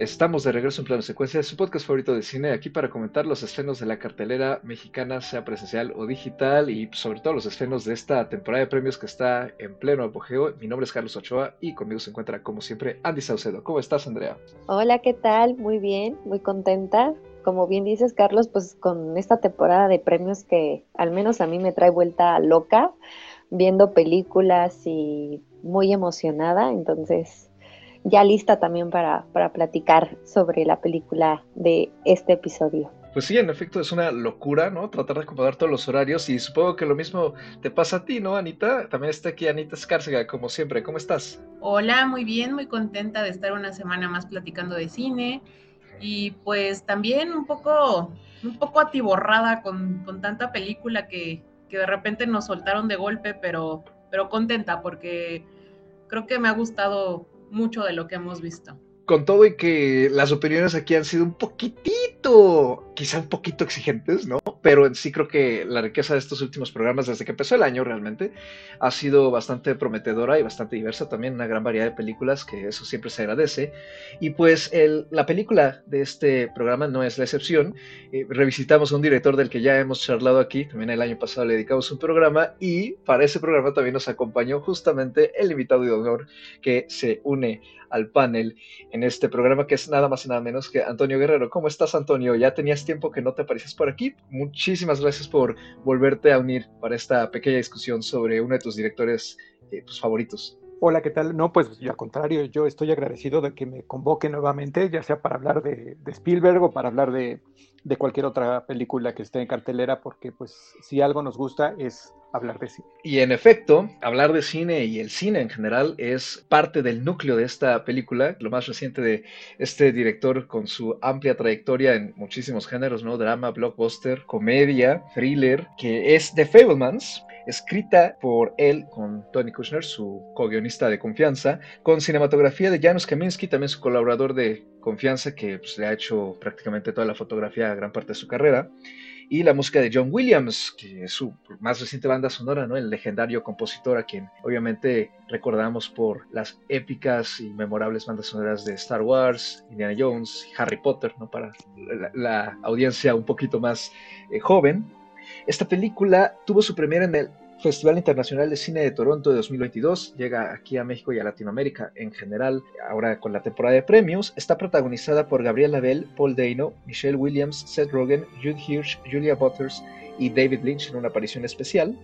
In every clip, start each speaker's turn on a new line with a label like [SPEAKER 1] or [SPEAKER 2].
[SPEAKER 1] Estamos de regreso en plano secuencia, su podcast favorito de cine, aquí para comentar los estrenos de la cartelera mexicana, sea presencial o digital, y sobre todo los estrenos de esta temporada de premios que está en pleno apogeo. Mi nombre es Carlos Ochoa y conmigo se encuentra, como siempre, Andy Saucedo. ¿Cómo estás, Andrea?
[SPEAKER 2] Hola, ¿qué tal? Muy bien, muy contenta. Como bien dices, Carlos, pues con esta temporada de premios que al menos a mí me trae vuelta loca, viendo películas y muy emocionada, entonces ya lista también para, para platicar sobre la película de este episodio.
[SPEAKER 1] Pues sí, en efecto es una locura, ¿no? Tratar de acomodar todos los horarios y supongo que lo mismo te pasa a ti, ¿no, Anita? También está aquí Anita Escárcega, como siempre. ¿Cómo estás?
[SPEAKER 3] Hola, muy bien, muy contenta de estar una semana más platicando de cine y pues también un poco, un poco atiborrada con, con tanta película que, que de repente nos soltaron de golpe, pero, pero contenta porque creo que me ha gustado mucho de lo que hemos visto.
[SPEAKER 1] Con todo y que las opiniones aquí han sido un poquitito, quizá un poquito exigentes, ¿no? Pero en sí creo que la riqueza de estos últimos programas, desde que empezó el año realmente, ha sido bastante prometedora y bastante diversa también, una gran variedad de películas, que eso siempre se agradece. Y pues la película de este programa no es la excepción. Eh, revisitamos a un director del que ya hemos charlado aquí, también el año pasado le dedicamos un programa, y para ese programa también nos acompañó justamente el invitado de honor que se une al panel en este programa, que es nada más y nada menos que Antonio Guerrero. ¿Cómo estás, Antonio? Ya tenías tiempo que no te apareces por aquí. Muchísimas gracias por volverte a unir para esta pequeña discusión sobre uno de tus directores eh, tus favoritos.
[SPEAKER 4] Hola, ¿qué tal? No, pues al contrario, yo estoy agradecido de que me convoque nuevamente, ya sea para hablar de Spielberg o para hablar de, de, cualquier otra película que esté en cartelera, porque pues si algo nos gusta es hablar de cine.
[SPEAKER 1] Y en efecto, hablar de cine y el cine en general es parte del núcleo de esta película, lo más reciente de este director con su amplia trayectoria en muchísimos géneros, ¿no? Drama, blockbuster, comedia, thriller, que es The Fablemans, escrita por él con Tony Kushner, su co-guionista de confianza, con cinematografía de Janusz Kaminski, también su colaborador de confianza, que pues, le ha hecho prácticamente toda la fotografía a gran parte de su carrera y la música de John Williams, que es su más reciente banda sonora, ¿no? El legendario compositor a quien obviamente recordamos por las épicas y memorables bandas sonoras de Star Wars, Indiana Jones, Harry Potter, ¿no? Para la, audiencia un poquito más eh, joven. Esta película tuvo su premiera en el Festival Internacional de Cine de Toronto de 2022 llega aquí a México y a Latinoamérica en general, ahora con la temporada de premios. Está protagonizada por Gabriela Bell, Paul Dano, Michelle Williams, Seth Rogen, Jude Hirsch, Julia Butters y David Lynch en una aparición especial.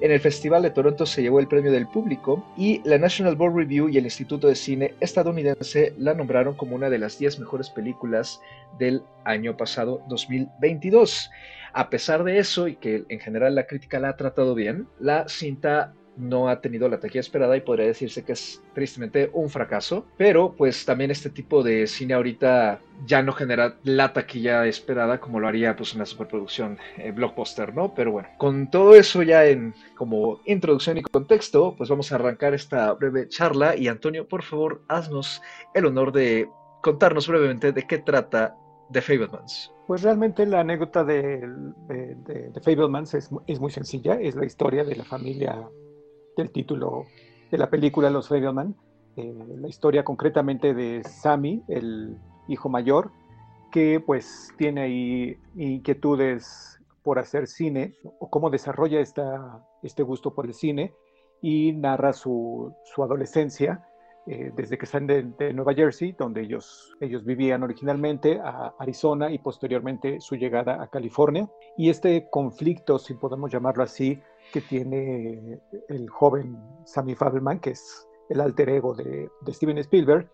[SPEAKER 1] En el Festival de Toronto se llevó el premio del público y la National Board Review y el Instituto de Cine estadounidense la nombraron como una de las 10 mejores películas del año pasado 2022. A pesar de eso, y que en general la crítica la ha tratado bien, la cinta no ha tenido la taquilla esperada y podría decirse que es tristemente un fracaso, pero pues también este tipo de cine ahorita ya no genera la taquilla esperada como lo haría pues una superproducción eh, blockbuster, ¿no? Pero bueno, con todo eso ya en como introducción y contexto, pues vamos a arrancar esta breve charla y Antonio, por favor, haznos el honor de contarnos brevemente de qué trata The Fablemans.
[SPEAKER 4] Pues realmente la anécdota de, de, de, Fablemans es, es, muy sencilla, es la historia de la familia del título de la película Los Fableman, eh, la historia concretamente de Sammy, el hijo mayor, que pues tiene ahí inquietudes por hacer cine, o cómo desarrolla esta, este gusto por el cine, y narra su, su adolescencia eh, desde que están de, Nueva Jersey, donde ellos, ellos vivían originalmente, a Arizona y posteriormente su llegada a California. Y este conflicto, si podemos llamarlo así, que tiene el joven Sammy Fabelman, que es el alter ego de, de Steven Spielberg,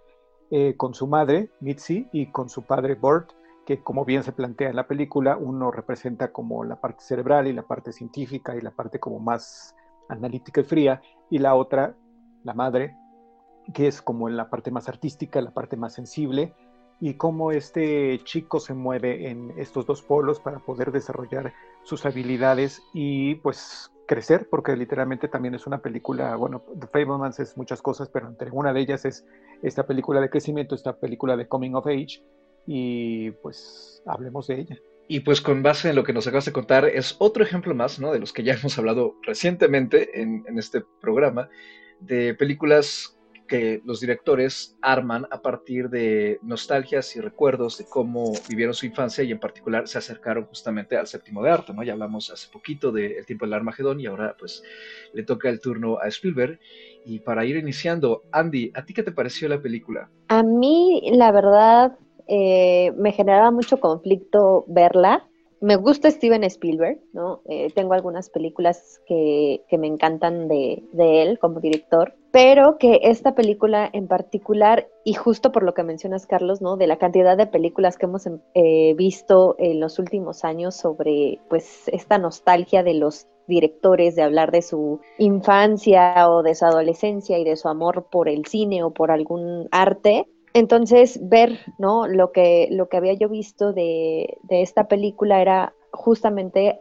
[SPEAKER 4] eh, con su madre, Mitzi, y con su padre, Burt, que como bien se plantea en la película, uno representa como la parte cerebral y la parte científica y la parte como más analítica y fría, y la otra, la madre, que es como en la parte más artística, la parte más sensible, y cómo este chico se mueve en estos dos polos para poder desarrollar sus habilidades y pues crecer, porque literalmente también es una película, bueno, The Fablemans es muchas cosas, pero entre una de ellas es esta película de crecimiento, esta película de Coming of Age, y pues hablemos de ella.
[SPEAKER 1] Y pues con base en lo que nos acabas de contar, es otro ejemplo más, ¿no? De los que ya hemos hablado recientemente en, en este programa, de películas los directores arman a partir de nostalgias y recuerdos de cómo vivieron su infancia y en particular se acercaron justamente al séptimo de arte, ¿no? Ya hablamos hace poquito del tiempo del Armagedón y ahora pues le toca el turno a Spielberg. Y para ir iniciando, Andy, ¿a ti qué te pareció la película?
[SPEAKER 2] A mí, la verdad, eh, me generaba mucho conflicto verla me gusta Steven Spielberg, ¿no? Eh, tengo algunas películas que, me encantan de, él como director, pero que esta película en particular, y justo por lo que mencionas, Carlos, ¿no? De la cantidad de películas que hemos eh, visto en los últimos años sobre, pues, esta nostalgia de los directores de hablar de su infancia o de su adolescencia y de su amor por el cine o por algún arte, entonces, ver, ¿no? Lo que, lo que había yo visto de, esta película era justamente,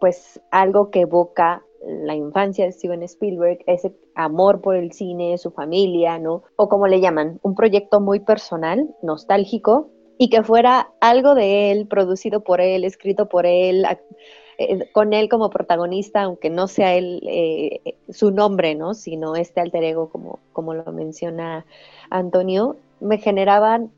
[SPEAKER 2] pues, algo que evoca la infancia de Steven Spielberg, ese amor por el cine, su familia, ¿no? O como le llaman, un proyecto muy personal, nostálgico, y que fuera algo de él, producido por él, escrito por él, eh, con él como protagonista, aunque no sea él eh, su nombre, ¿no? Sino este alter ego, como, como lo menciona Antonio, me generaban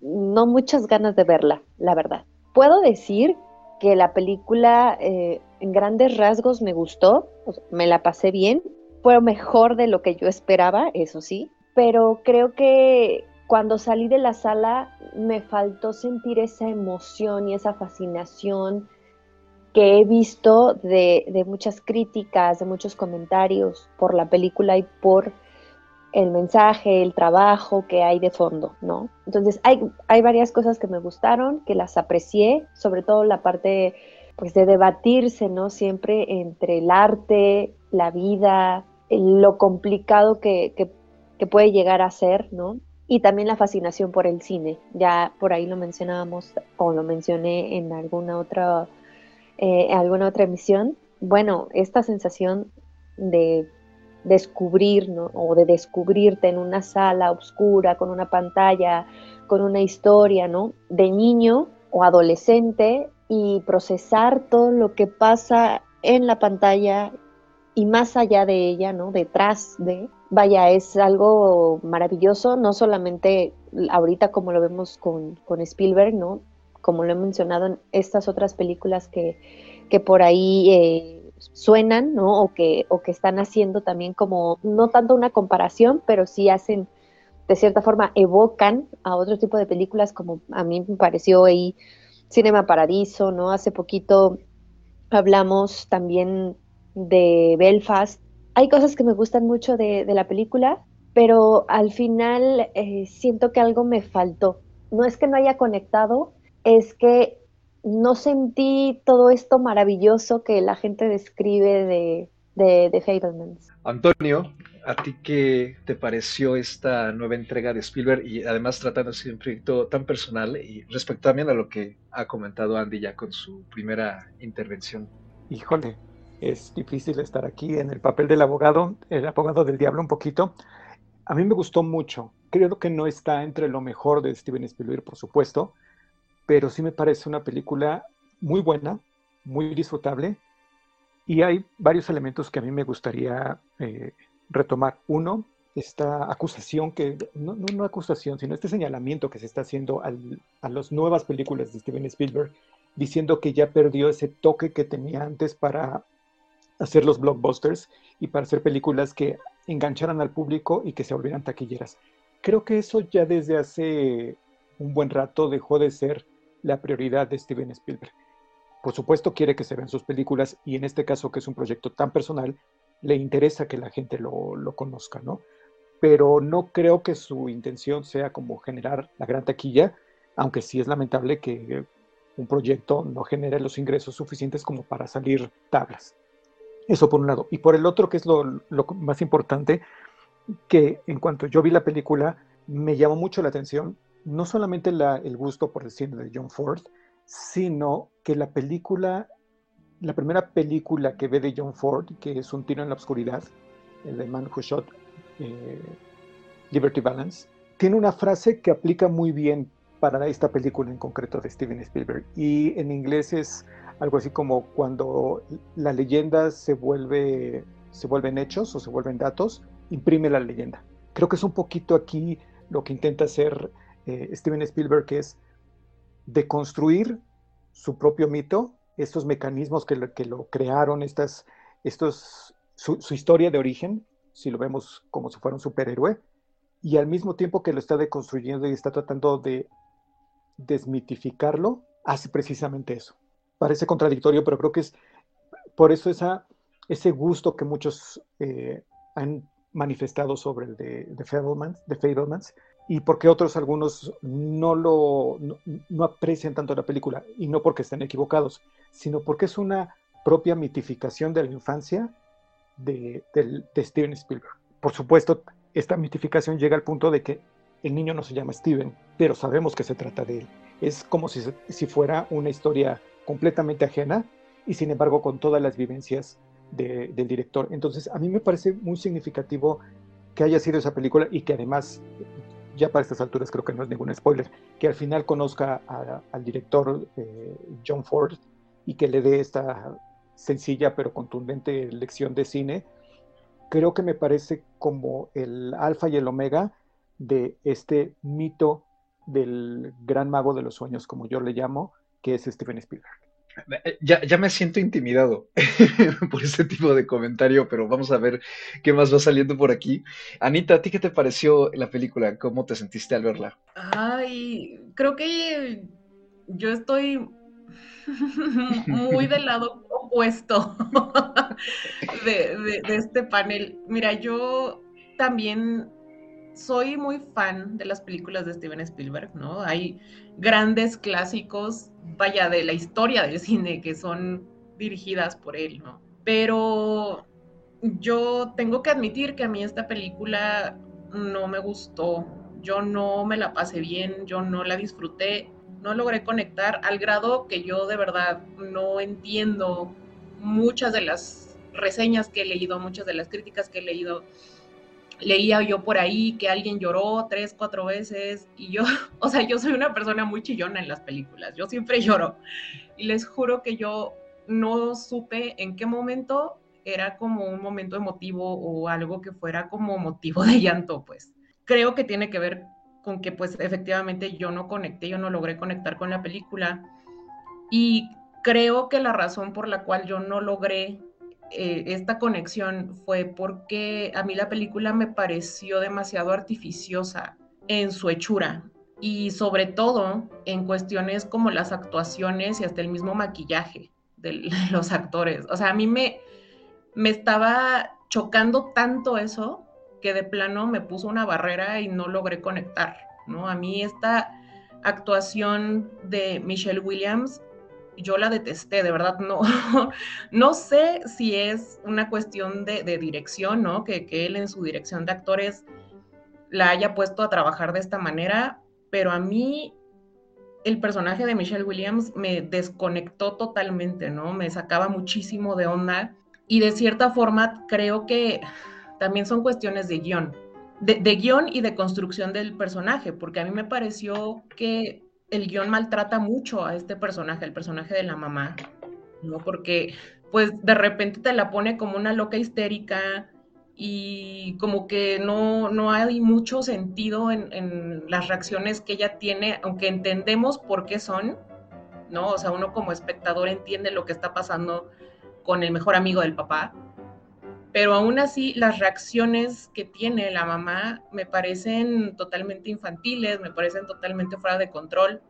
[SPEAKER 2] no muchas ganas de verla, la verdad. Puedo decir que la película eh, en grandes rasgos me gustó, me la pasé bien, fue mejor de lo que yo esperaba, eso sí, pero creo que cuando salí de la sala me faltó sentir esa emoción y esa fascinación que he visto de, de muchas críticas, de muchos comentarios por la película y por el mensaje, el trabajo que hay de fondo, ¿no? Entonces hay, hay varias cosas que me gustaron, que las aprecié, sobre todo la parte pues de debatirse, ¿no? Siempre entre el arte, la vida, lo complicado que, que, puede llegar a ser, ¿no? Y también la fascinación por el cine. Ya por ahí lo mencionábamos o lo mencioné en alguna otra, eh, alguna otra emisión. Bueno, esta sensación de descubrir o de descubrirte en una sala oscura con una pantalla, con una historia, ¿no? De niño o adolescente y procesar todo lo que pasa en la pantalla y más allá de ella, ¿no? Detrás de, vaya, es algo maravilloso, no solamente ahorita como lo vemos con, con Spielberg, ¿no? Como lo he mencionado en estas otras películas que, que por ahí eh, suenan, ¿no? O que, o que están haciendo también como, no tanto una comparación, pero sí hacen, de cierta forma, evocan a otro tipo de películas, como a mí me pareció ahí Cinema Paradiso, ¿no? Hace poquito hablamos también de Belfast. Hay cosas que me gustan mucho de, la película, pero al final eh, siento que algo me faltó. No es que no haya conectado, es que no sentí todo esto maravilloso que la gente describe de, de, de
[SPEAKER 1] Antonio, ¿a ti qué te pareció esta nueva entrega de Spielberg y además tratando de un proyecto tan personal y respecto también a lo que ha comentado Andy ya con su primera intervención?
[SPEAKER 4] Híjole, es difícil estar aquí en el papel del abogado, el abogado del diablo un poquito. A mí me gustó mucho. Creo que no está entre lo mejor de Steven Spielberg, por supuesto, pero sí me parece una película muy buena, muy disfrutable, y hay varios elementos que a mí me gustaría eh, retomar. Uno, esta acusación que, no, no, acusación, sino este señalamiento que se está haciendo a las nuevas películas de Steven Spielberg, diciendo que ya perdió ese toque que tenía antes para hacer los blockbusters y para hacer películas que engancharan al público y que se volvieran taquilleras. Creo que eso ya desde hace un buen rato dejó de ser la prioridad de Steven Spielberg. Por supuesto quiere que se vean sus películas y en este caso que es un proyecto tan personal, le interesa que la gente lo, conozca, ¿no? Pero no creo que su intención sea como generar la gran taquilla, aunque sí es lamentable que un proyecto no genere los ingresos suficientes como para salir tablas. Eso por un lado. Y por el otro, que es lo, lo más importante, que en cuanto yo vi la película, me llamó mucho la atención no solamente el gusto por el cine de John Ford, sino que la película, la primera película que ve de John Ford, que es Un tiro en la oscuridad, el de Man Who Shot eh, Liberty Balance, tiene una frase que aplica muy bien para esta película en concreto de Steven Spielberg. Y en inglés es algo así como cuando la leyenda se vuelve se vuelven hechos o se vuelven datos, imprime la leyenda. creo que es un poquito aquí lo que intenta hacer eh, Steven Spielberg, que es deconstruir su propio mito, estos mecanismos que lo, crearon, estas, estos, su, historia de origen, si lo vemos como si fuera un superhéroe, y al mismo tiempo que lo está deconstruyendo y está tratando de desmitificarlo, hace precisamente eso. Parece contradictorio, pero creo que es por eso esa, ese gusto que muchos eh, han manifestado sobre el de, de, de Fablemans, y porque otros algunos no lo no, aprecian tanto la película y no porque estén equivocados, sino porque es una propia mitificación de la infancia de, de, Steven Spielberg. Por supuesto, esta mitificación llega al punto de que el niño no se llama Steven, pero sabemos que se trata de él. Es como si, si fuera una historia completamente ajena y sin embargo con todas las vivencias del director. Entonces, a mí me parece muy significativo que haya sido esa película y que además, ya para estas alturas creo que no es ningún spoiler, que al final conozca al director eh, John Ford y que le dé esta sencilla pero contundente lección de cine, creo que me parece como el alfa y el omega de este mito del gran mago de los sueños, como yo le llamo, que es Steven Spielberg.
[SPEAKER 1] Eh, ya, ya, me siento intimidado por este tipo de comentario, pero vamos a ver qué más va saliendo por aquí. Anita, ¿a ti qué te pareció la película? ¿Cómo te sentiste al verla?
[SPEAKER 3] Ay, creo que yo estoy muy del lado opuesto de, de este panel. Mira, yo también soy muy fan de las películas de Steven Spielberg, ¿no? Hay grandes clásicos, vaya, de la historia del cine que son dirigidas por él, ¿no? Pero yo tengo que admitir que a mí esta película no me gustó, yo no me la pasé bien, yo no la disfruté, no logré conectar al grado que yo de verdad no entiendo muchas de las reseñas que he leído, muchas de las críticas que he leído leía yo por ahí que alguien lloró tres, cuatro veces y yo, o sea, yo soy una persona muy chillona en las películas, yo siempre lloro y les juro que yo no supe en qué momento era como un momento emotivo o algo que fuera como motivo de llanto, pues. Creo que tiene que ver con que pues efectivamente yo no conecté, yo no logré conectar con la película y creo que la razón por la cual yo no logré eh, esta conexión fue porque a mí la película me pareció demasiado artificiosa en su hechura y sobre todo en cuestiones como las actuaciones y hasta el mismo maquillaje de los actores. O sea, a mí me, me estaba chocando tanto eso que de plano me puso una barrera y no logré conectar, ¿no? A mí esta actuación de Michelle Williams yo la detesté, de verdad, no, no sé si es una cuestión de, dirección, ¿no? Que, que, él en su dirección de actores la haya puesto a trabajar de esta manera, pero a mí el personaje de Michelle Williams me desconectó totalmente, ¿no? Me sacaba muchísimo de onda y de cierta forma creo que también son cuestiones de guion, de, de guion y de construcción del personaje, porque a mí me pareció que el guion maltrata mucho a este personaje, el personaje de la mamá, ¿no? Porque pues de repente te la pone como una loca histérica y como que no, no hay mucho sentido en, las reacciones que ella tiene, aunque entendemos por qué son, ¿no? O sea, uno como espectador entiende lo que está pasando con el mejor amigo del papá, pero aún así las reacciones que tiene la mamá me parecen totalmente infantiles, me parecen totalmente fuera de control.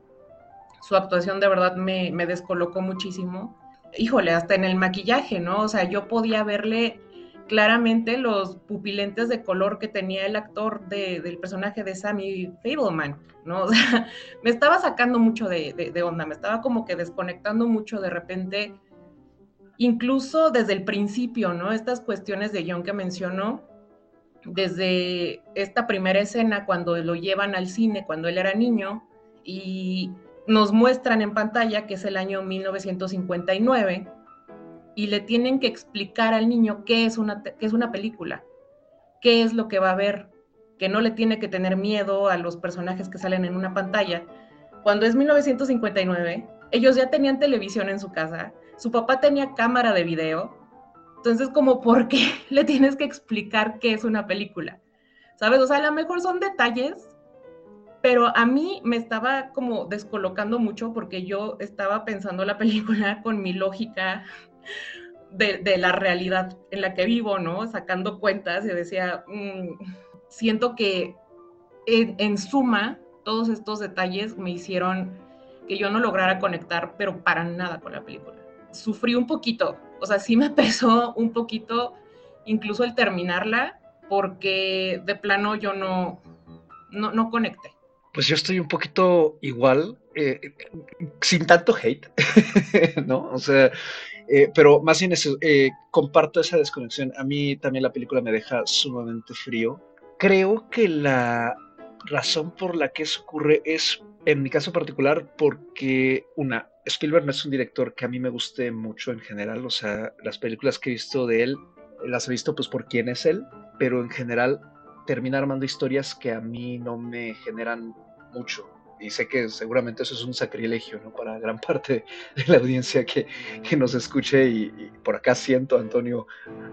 [SPEAKER 3] Su actuación de verdad me, me descolocó muchísimo. Híjole, hasta en el maquillaje, ¿no? O sea, yo podía verle claramente los pupilentes de color que tenía el actor del personaje de Sammy Fableman, ¿no? O sea, me estaba sacando mucho de, de onda, me estaba como que desconectando mucho de repente incluso desde el principio, ¿no? Estas cuestiones de guion que mencionó, desde esta primera escena cuando lo llevan al cine, cuando él era niño, y nos muestran en pantalla que es el año 1959, y le tienen que explicar al niño qué es una, qué es una película, qué es lo que va a ver, que no le tiene que tener miedo a los personajes que salen en una pantalla. Cuando es 1959, ellos ya tenían televisión en su casa, su papá tenía cámara de video, entonces como, ¿por qué le tienes que explicar qué es una película? ¿sabes? O sea, a lo mejor son detalles, pero a mí me estaba como descolocando mucho porque yo estaba pensando la película con mi lógica de, la realidad en la que vivo, ¿no? Sacando cuentas y decía, mm, siento que en, suma todos estos detalles me hicieron que yo no lograra conectar, pero para nada con la película. Sufrí un poquito, o sea, sí me pesó un poquito incluso el terminarla, porque de plano yo no, no, no conecté.
[SPEAKER 1] Pues yo estoy un poquito igual, eh, sin tanto hate, ¿no? O sea, eh, pero más bien eso, eh, comparto esa desconexión. A mí también la película me deja sumamente frío. Creo que la razón por la que eso ocurre es, en mi caso particular, porque una, Spielberg no es un director que a mí me guste mucho en general, o sea, las películas que he visto de él las he visto pues por quién es él, pero en general termina armando historias que a mí no me generan mucho. Y sé que seguramente eso es un sacrilegio ¿no? para gran parte de la audiencia que, que nos escuche y, por acá siento Antonio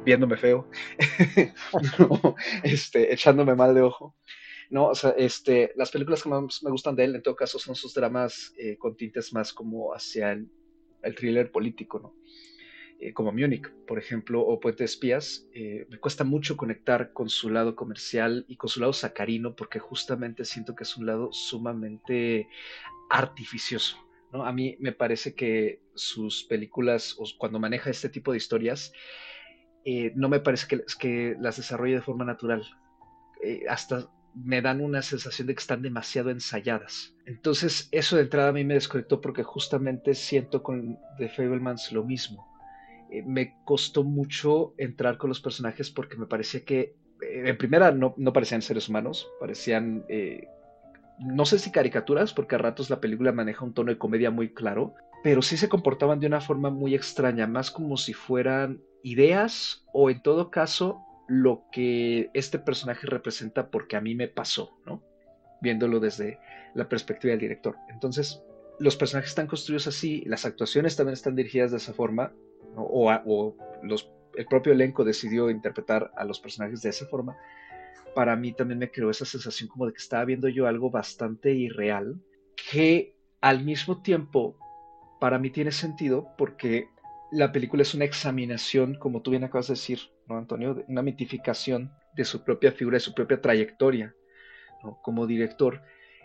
[SPEAKER 1] viéndome feo, este, echándome mal de ojo. No, o sea, este, las películas que más me gustan de él, en todo caso, son sus dramas eh, con tintes más como hacia el, el thriller político, ¿no? Eh, como Múnich, por ejemplo, o Puente de Espías, eh, me cuesta mucho conectar con su lado comercial y con su lado sacarino, porque justamente siento que es un lado sumamente artificioso. ¿no? A mí me parece que sus películas, o cuando maneja este tipo de historias, no me parece que, que, las desarrolle de forma natural. hasta me dan una sensación de que están demasiado ensayadas. Entonces, eso de entrada a mí me desconectó porque justamente siento con The Fablemans lo mismo. Eh, me costó mucho entrar con los personajes porque me parecía que, eh, en primera, no, no, parecían seres humanos, parecían, eh, no sé si caricaturas, porque a ratos la película maneja un tono de comedia muy claro, pero sí se comportaban de una forma muy extraña, más como si fueran ideas o en todo caso lo que este personaje representa porque a mí me pasó, ¿no? Viéndolo desde la perspectiva del director. Entonces, los personajes están construidos así, las actuaciones también están dirigidas de esa forma, o, el propio elenco decidió interpretar a los personajes de esa forma. Para mí también me creó esa sensación como de que estaba viendo yo algo bastante irreal, que al mismo tiempo para mí tiene sentido porque la película es una examinación, como tú bien acabas de decir, ¿no, Antonio? Una mitificación de su propia figura, de su propia trayectoria como director.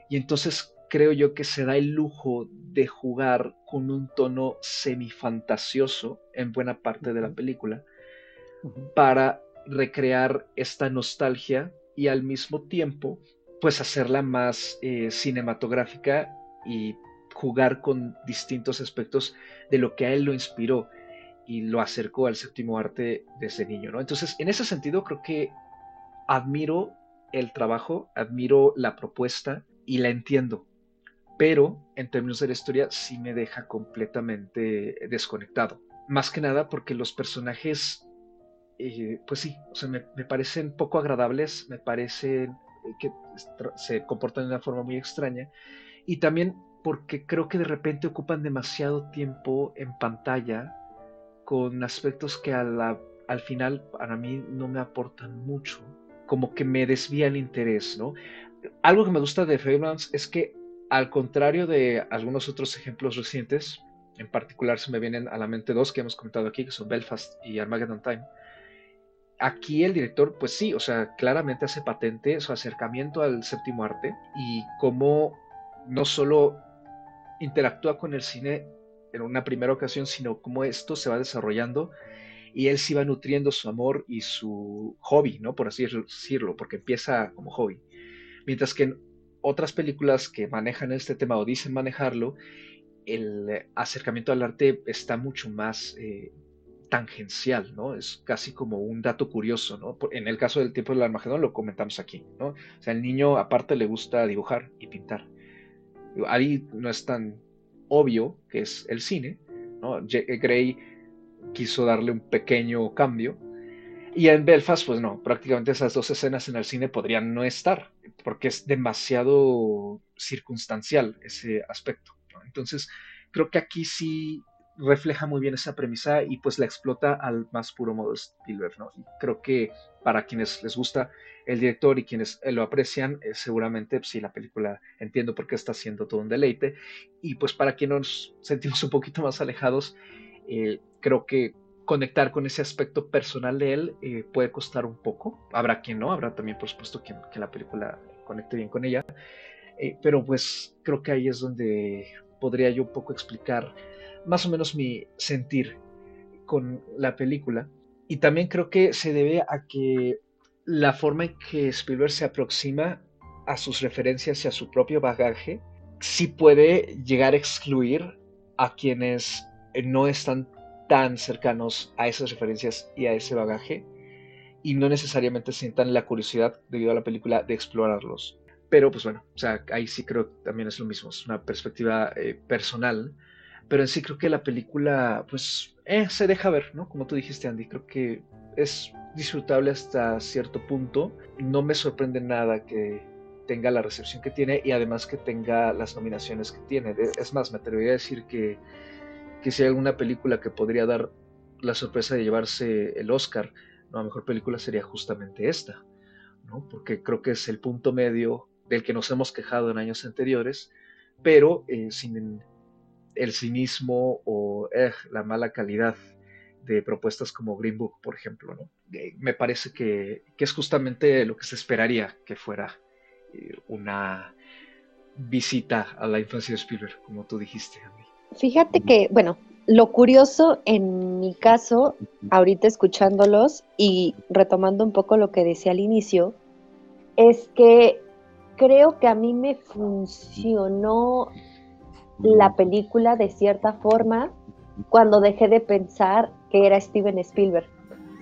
[SPEAKER 1] Y entonces creo yo que se da el lujo de jugar con un tono semifantasioso en buena parte de la película para recrear esta nostalgia y al mismo tiempo pues hacerla más eh, cinematográfica y jugar con distintos aspectos de lo que a él lo inspiró y lo acercó al séptimo arte desde niño, ¿no? Entonces, en ese sentido, creo que admiro el trabajo, admiro la propuesta y la entiendo, pero en términos de la historia sí me deja completamente desconectado. Más que nada porque los personajes, eh, pues sí, o sea, me, parecen poco agradables, me parecen eh, que se comportan de una forma muy extraña y también porque creo que de repente ocupan demasiado tiempo en pantalla con aspectos que al final para mí no me aportan mucho, como que me desvía el interés, ¿no? Algo que me gusta de Fablemans es que al contrario de algunos otros ejemplos recientes, en particular se me vienen a la mente dos que hemos comentado aquí, que son Belfast y Armageddon Time, aquí el director, pues sí, o sea, claramente hace patente su acercamiento al séptimo arte y cómo no solo interactúa con el cine en una primera ocasión, sino cómo esto se va desarrollando y él se va nutriendo su amor y su hobby, ¿no? Por así decirlo, porque empieza como hobby. Mientras que en otras películas que manejan este tema o dicen manejarlo, el acercamiento al arte está mucho más eh, tangencial, ¿no? Es casi como un dato curioso, ¿no? En el caso del tiempo del Armagedón lo comentamos aquí, ¿no? O sea, el niño aparte le gusta dibujar y pintar. Ahí no es tan obvio que es el cine, ¿no? Eh, Gray quiso darle un pequeño cambio. Y en Belfast, pues no, prácticamente esas dos escenas en el cine podrían no estar, porque es demasiado circunstancial ese aspecto. Entonces, creo que aquí sí refleja muy bien esa premisa y pues la explota al más puro modo Spielberg, ¿no? Y creo que para quienes les gusta el director y quienes lo aprecian, eh, seguramente pues, sí, la película entiendo por qué está siendo todo un deleite. Y pues para quienes nos sentimos un poquito más alejados, eh, creo que conectar con ese aspecto personal de él eh, puede costar un poco. Habrá quien no, habrá también por supuesto quien, que la película conecte bien con ella. pero pues creo que ahí es donde podría yo un poco explicar más o menos mi sentir con la película. Y también creo que se debe a que la forma en que Spielberg se aproxima a sus referencias y a su propio bagaje, sí puede llegar a excluir a quienes no están tan cercanos a esas referencias y a ese bagaje y no necesariamente sientan la curiosidad debido a la película de explorarlos. Pero pues bueno, o sea, ahí sí creo que también es lo mismo, es una perspectiva eh, personal pero en sí creo que la película, pues, eh, se deja ver, ¿no? Como tú dijiste, Andy, creo que es disfrutable hasta cierto punto. No me sorprende nada que tenga la recepción que tiene y además que tenga las nominaciones que tiene. Es más, me atrevería a decir que, que si hay alguna película que podría dar la sorpresa de llevarse el Oscar, la mejor película sería justamente esta, ¿no? Porque creo que es el punto medio del que nos hemos quejado en años anteriores, pero eh, sin el cinismo o eh, la mala calidad de propuestas como Green Book, por ejemplo. ¿no? Eh, me parece que, es justamente lo que se esperaría que fuera eh, una visita a la infancia de Spielberg, como tú dijiste.
[SPEAKER 2] Fíjate que, bueno, lo curioso en mi caso, ahorita escuchándolos y retomando un poco lo que decía al inicio, es que creo que a mí me funcionó la película de cierta forma cuando dejé de pensar que era Steven Spielberg.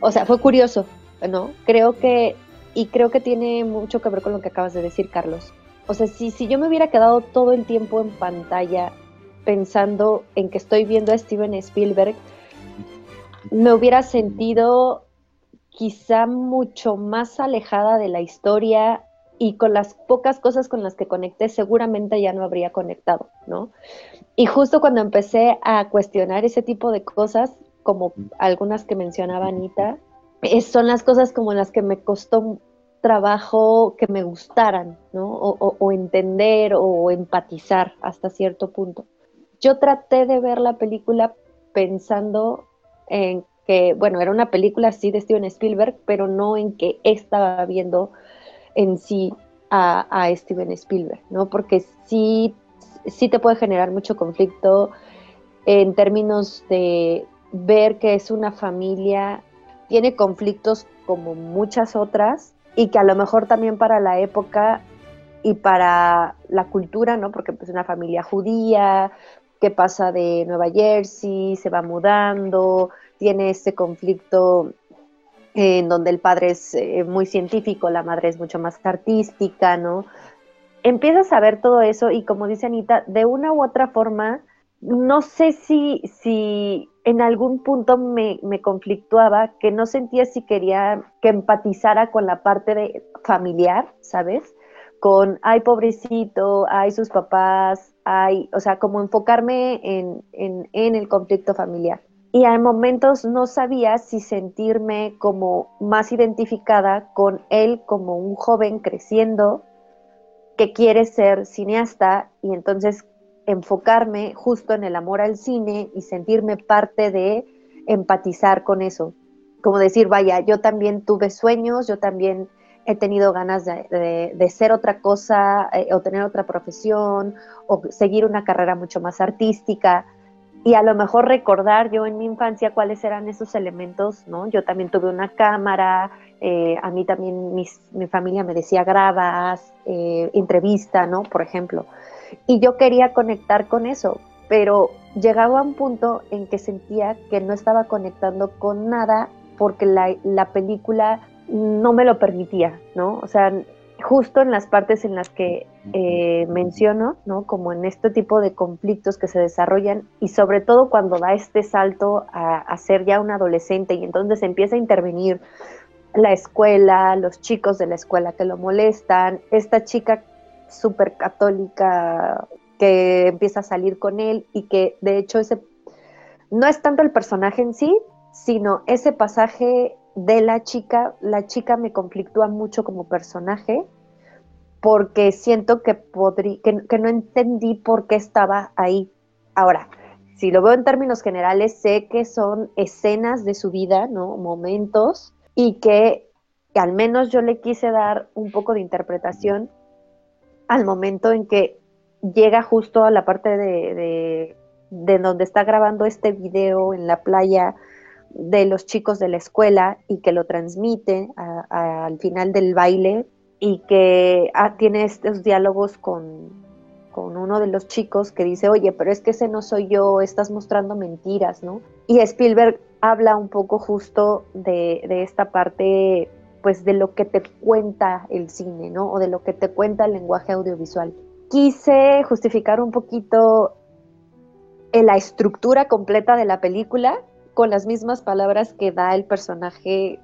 [SPEAKER 2] O sea, fue curioso, ¿no? Creo que, y creo que tiene mucho que ver con lo que acabas de decir, Carlos. O sea, si, si yo me hubiera quedado todo el tiempo en pantalla pensando en que estoy viendo a Steven Spielberg, me hubiera sentido quizá mucho más alejada de la historia y con las pocas cosas con las que conecté seguramente ya no habría conectado, ¿no? Y justo cuando empecé a cuestionar ese tipo de cosas, como algunas que mencionaba Anita, son las cosas como las que me costó trabajo que me gustaran, ¿no? O, o, entender o empatizar hasta cierto punto. Yo traté de ver la película pensando en que, bueno, era una película así de Steven Spielberg, pero no en que estaba viendo en sí a, Steven Spielberg, ¿no? Porque sí, sí te puede generar mucho conflicto en términos de ver que es una familia, tiene conflictos como muchas otras y que a lo mejor también para la época y para la cultura, ¿no? Porque es pues, una familia judía que pasa de Nueva Jersey, se va mudando, tiene este conflicto en donde el padre es eh, muy científico, la madre es mucho más artística, ¿no? Empiezas a ver todo eso y como dice Anita, de una u otra forma, no sé si, si en algún punto me, me conflictuaba, que no sentía si quería que empatizara con la parte de familiar, ¿sabes? Con, ay, pobrecito, ay, sus papás, ay, o sea, como enfocarme en, en, en el conflicto familiar y a momentos no sabía si sentirme como más identificada con él como un joven creciendo que quiere ser cineasta y entonces enfocarme justo en el amor al cine y sentirme parte de empatizar con eso. Como decir, vaya, yo también tuve sueños, yo también he tenido ganas de, ser otra cosa eh, o tener otra profesión o seguir una carrera mucho más artística y a lo mejor recordar yo en mi infancia cuáles eran esos elementos, ¿no? Yo también tuve una cámara, eh, a mí también mi familia me decía grabas, eh, entrevista, ¿no? Por ejemplo. Y yo quería conectar con eso, pero llegaba a un punto en que sentía que no estaba conectando con nada porque la, la película no me lo permitía, ¿no? O sea, justo en las partes en las que eh, menciono, ¿no? Como en este tipo de conflictos que se desarrollan y sobre todo cuando da este salto a, ser ya un adolescente y entonces empieza a intervenir la escuela, los chicos de la escuela que lo molestan, esta chica súper católica que empieza a salir con él y que de hecho ese no es tanto el personaje en sí, sino ese pasaje de la chica. La chica me conflictúa mucho como personaje porque siento que, que, que no entendí por qué estaba ahí. Ahora, si lo veo en términos generales, sé que son escenas de su vida, ¿no? Momentos, y que, al menos yo le quise dar un poco de interpretación al momento en que llega justo a la parte de, de, donde está grabando este video en la playa de los chicos de la escuela y que lo transmite al final del baile y que ah, tiene estos diálogos con, con uno de los chicos que dice, oye, pero es que ese no soy yo, estás mostrando mentiras, ¿no? Y Spielberg habla un poco justo de, de, esta parte, pues de lo que te cuenta el cine, ¿no? O de lo que te cuenta el lenguaje audiovisual. Quise justificar un poquito la estructura completa de la película con las mismas palabras que da el personaje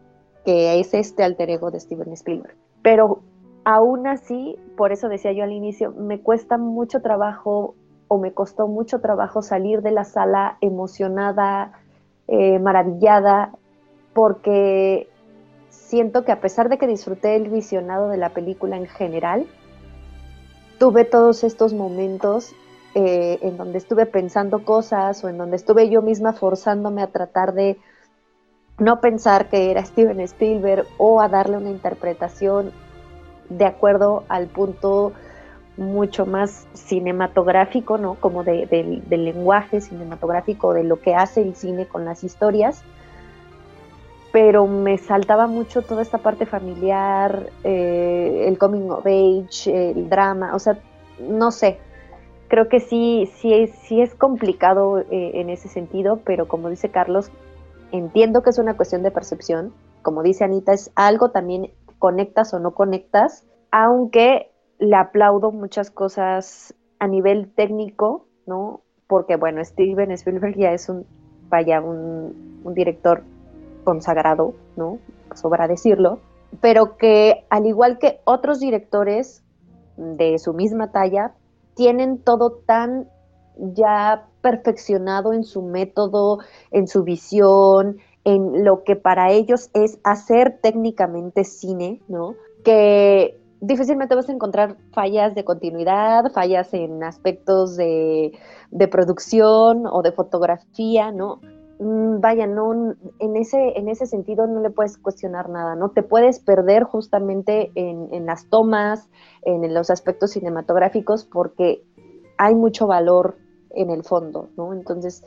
[SPEAKER 2] que es este alter ego de Steven Spielberg. Pero aún así, por eso decía yo al inicio, me cuesta mucho trabajo o me costó mucho trabajo salir de la sala emocionada, eh, maravillada, porque siento que a pesar de que disfruté el visionado de la película en general, tuve todos estos momentos eh, en donde estuve pensando cosas o en donde estuve yo misma forzándome a tratar de no pensar que era Steven Spielberg o a darle una interpretación de acuerdo al punto mucho más cinematográfico, ¿no? Como de, del lenguaje cinematográfico, de lo que hace el cine con las historias. Pero me saltaba mucho toda esta parte familiar, eh, el coming of age, el drama, o sea, no sé. Creo que sí, sí, sí es complicado eh, en ese sentido, pero como dice Carlos, entiendo que es una cuestión de percepción. Como dice Anita, es algo también conectas o no conectas, aunque le aplaudo muchas cosas a nivel técnico, ¿no? Porque, bueno, Steven Spielberg ya es un, vaya, un, un director consagrado, ¿no? Sobra decirlo, pero que al igual que otros directores de su misma talla, tienen todo tan ya perfeccionado en su método, en su visión, en lo que para ellos es hacer técnicamente cine, ¿no? Que difícilmente vas a encontrar fallas de continuidad, fallas en aspectos de, producción o de fotografía, ¿no? Mm, vaya, no, en ese, en ese sentido no le puedes cuestionar nada, ¿no? Te puedes perder justamente en, las tomas, en los aspectos cinematográficos, porque hay mucho valor en el fondo, ¿no? Entonces,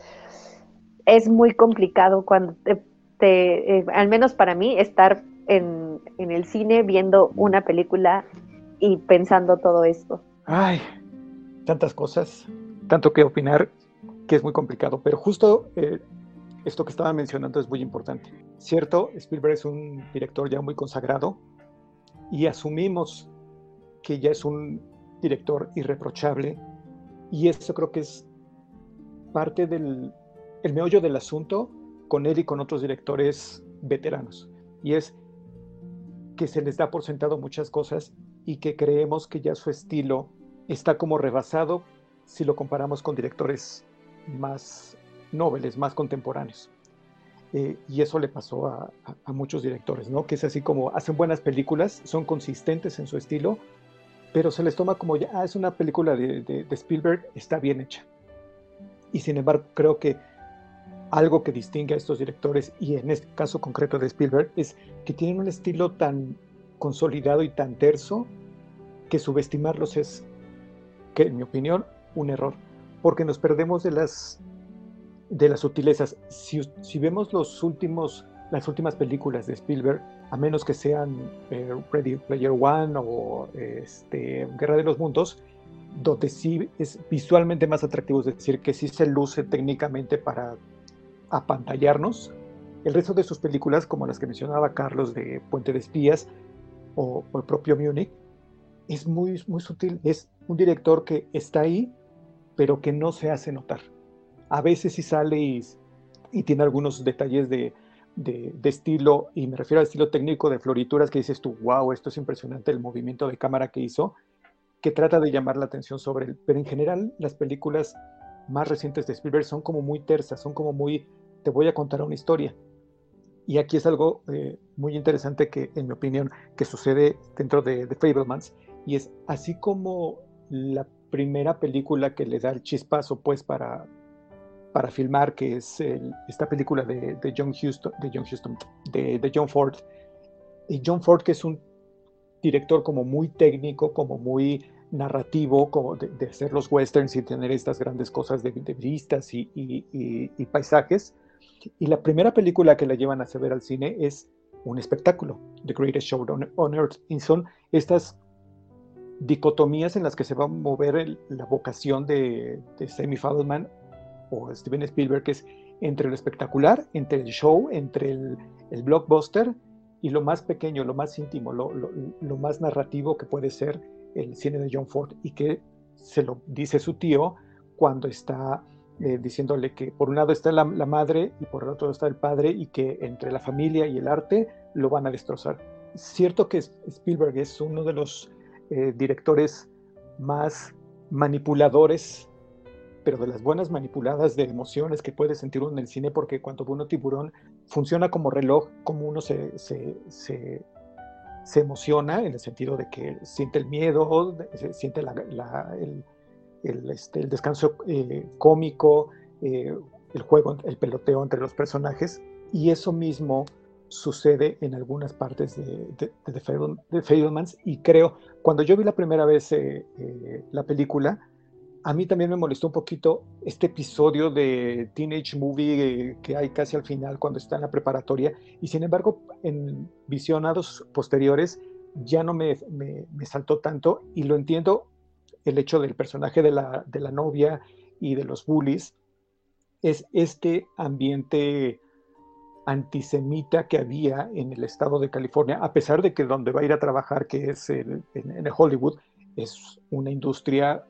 [SPEAKER 2] es muy complicado cuando te eh, al menos para mí, estar en, el cine viendo una película y pensando todo esto.
[SPEAKER 4] Ay, tantas cosas, tanto que opinar, que es muy complicado, pero justo eh, esto que estaba mencionando es muy importante. Cierto, Spielberg es un director ya muy consagrado y asumimos que ya es un director irreprochable y eso creo que es parte del el meollo del asunto con él y con otros directores veteranos. Y es que se les da por sentado muchas cosas y que creemos que ya su estilo está como rebasado si lo comparamos con directores más nobles, más contemporáneos. Eh, y eso le pasó a, muchos directores, ¿no? Que es así como hacen buenas películas, son consistentes en su estilo, pero se les toma como ya, ah, es una película de, de Spielberg, está bien hecha. Y sin embargo, creo que algo que distingue a estos directores, y en este caso concreto de Spielberg, es que tienen un estilo tan consolidado y tan terso que subestimarlos es, que en mi opinión, un error, porque nos perdemos de las, de las sutilezas. Si, si vemos los últimos, las últimas películas de Spielberg, a menos que sean eh, Ready Player One o este, Guerra de los Mundos, donde sí es visualmente más atractivo, es decir, que sí se luce técnicamente para apantallarnos. El resto de sus películas, como las que mencionaba Carlos de Puente de Espías o, el propio Munich, es muy, muy sutil. Es un director que está ahí, pero que no se hace notar. A veces sí sale y, tiene algunos detalles de, de, estilo, y me refiero al estilo técnico de florituras que dices tú, wow, esto es impresionante el movimiento de cámara que hizo, que trata de llamar la atención sobre él. Pero en general las películas más recientes de Spielberg son como muy tersas, son como muy, te voy a contar una historia. Y aquí es algo eh, muy interesante que, en mi opinión, que sucede dentro de, de Fablemans, y es así como la primera película que le da el chispazo, pues, para, para filmar, que es esta película de, de, John Huston, de John Huston, de, de, John Ford. Y John Ford, que es un director como muy técnico, como muy narrativo, como de, hacer los westerns y tener estas grandes cosas de, vistas y, y, y, paisajes. Y la primera película que la llevan a ver al cine es un espectáculo, The Greatest Show on, Earth. Y son estas dicotomías en las que se va a mover la vocación de, de Sammy Fableman o Steven Spielberg, que es entre lo espectacular, entre el show, entre el, blockbuster y lo más pequeño, lo más íntimo, lo, más narrativo que puede ser el cine de John Ford y que se lo dice su tío cuando está eh, diciéndole que por un lado está la, madre y por el otro está el padre y que entre la familia y el arte lo van a destrozar. Cierto que Spielberg es uno de los eh, directores más manipuladores pero de las buenas manipuladas de emociones que puede sentir uno en el cine, porque cuando uno tiburón funciona como reloj, como uno se, se, se, emociona en el sentido de que siente el miedo, siente la, el, el, este, el, descanso eh, cómico, eh, el juego, el peloteo entre los personajes, y eso mismo sucede en algunas partes de, de, de, Fablemans, y creo, cuando yo vi la primera vez eh, la película, a mí también me molestó un poquito este episodio de Teenage Movie que hay casi al final cuando está en la preparatoria y sin embargo en visionados posteriores ya no me, me, saltó tanto y lo entiendo el hecho del personaje de la, de la novia y de los bullies es este ambiente antisemita que había en el estado de California, a pesar de que donde va a ir a trabajar, que es en, en Hollywood, es una industria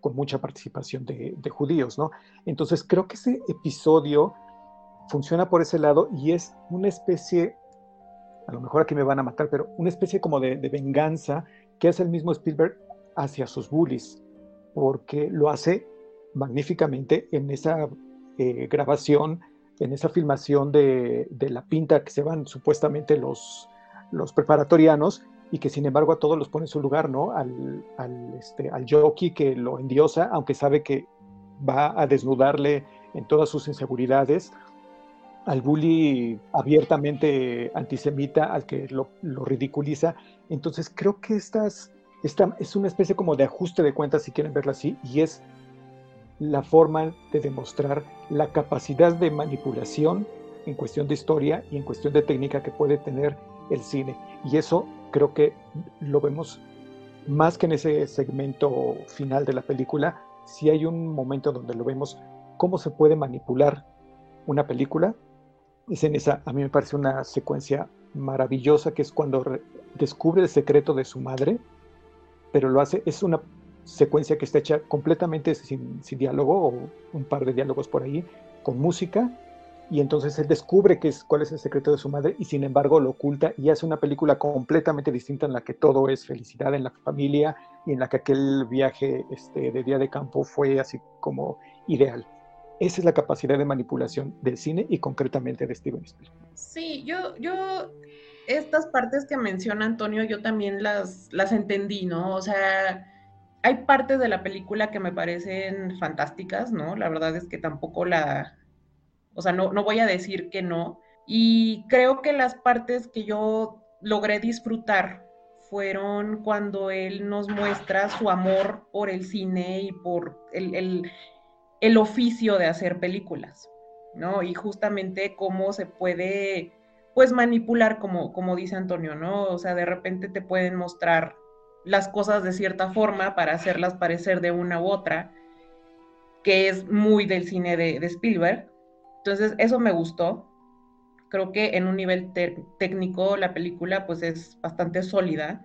[SPEAKER 4] con mucha participación de, judíos, ¿no? Entonces creo que ese episodio funciona por ese lado y es una especie, a lo mejor aquí me van a matar, pero una especie como de, venganza que hace el mismo Spielberg hacia sus bullies, porque lo hace magníficamente en esa eh, grabación, en esa filmación de, de, la pinta que se van supuestamente los preparatorianos y que sin embargo a todos los pone en su lugar, ¿no? Al, al, este, al jockey que lo endiosa, aunque sabe que va a desnudarle en todas sus inseguridades, al bully abiertamente antisemita, al que lo, lo ridiculiza. Entonces creo que estas, esta es una especie como de ajuste de cuentas, si quieren verlo así, y es la forma de demostrar la capacidad de manipulación en cuestión de historia y en cuestión de técnica que puede tener el cine. Y eso creo que lo vemos más que en ese segmento final de la película, si hay un momento donde lo vemos cómo se puede manipular una película, es en esa, a mí me parece una secuencia maravillosa que es cuando descubre el secreto de su madre, pero lo hace, es una secuencia que está hecha completamente sin, sin diálogo o un par de diálogos por ahí, con música y entonces él descubre es, cuál es el secreto de su madre y sin embargo lo oculta y hace una película completamente distinta en la que todo es felicidad en la familia y en la que aquel viaje este, de día de campo fue así como ideal. Esa es la capacidad de manipulación del cine y concretamente de Steven Spielberg.
[SPEAKER 3] Sí, yo, yo estas partes que menciona Antonio, yo también las, las entendí, ¿no? O sea, hay partes de la película que me parecen fantásticas, ¿no? La verdad es que tampoco la, o sea, no, no voy a decir que no. Y creo que las partes que yo logré disfrutar fueron cuando él nos muestra su amor por el cine y por el, el, oficio de hacer películas, ¿no? Y justamente cómo se puede, pues, manipular, como, como dice Antonio, ¿no? O sea, de repente te pueden mostrar las cosas de cierta forma para hacerlas parecer de una u otra, que es muy del cine de, de Spielberg, entonces, eso me gustó. Creo que en un nivel técnico la película pues es bastante sólida.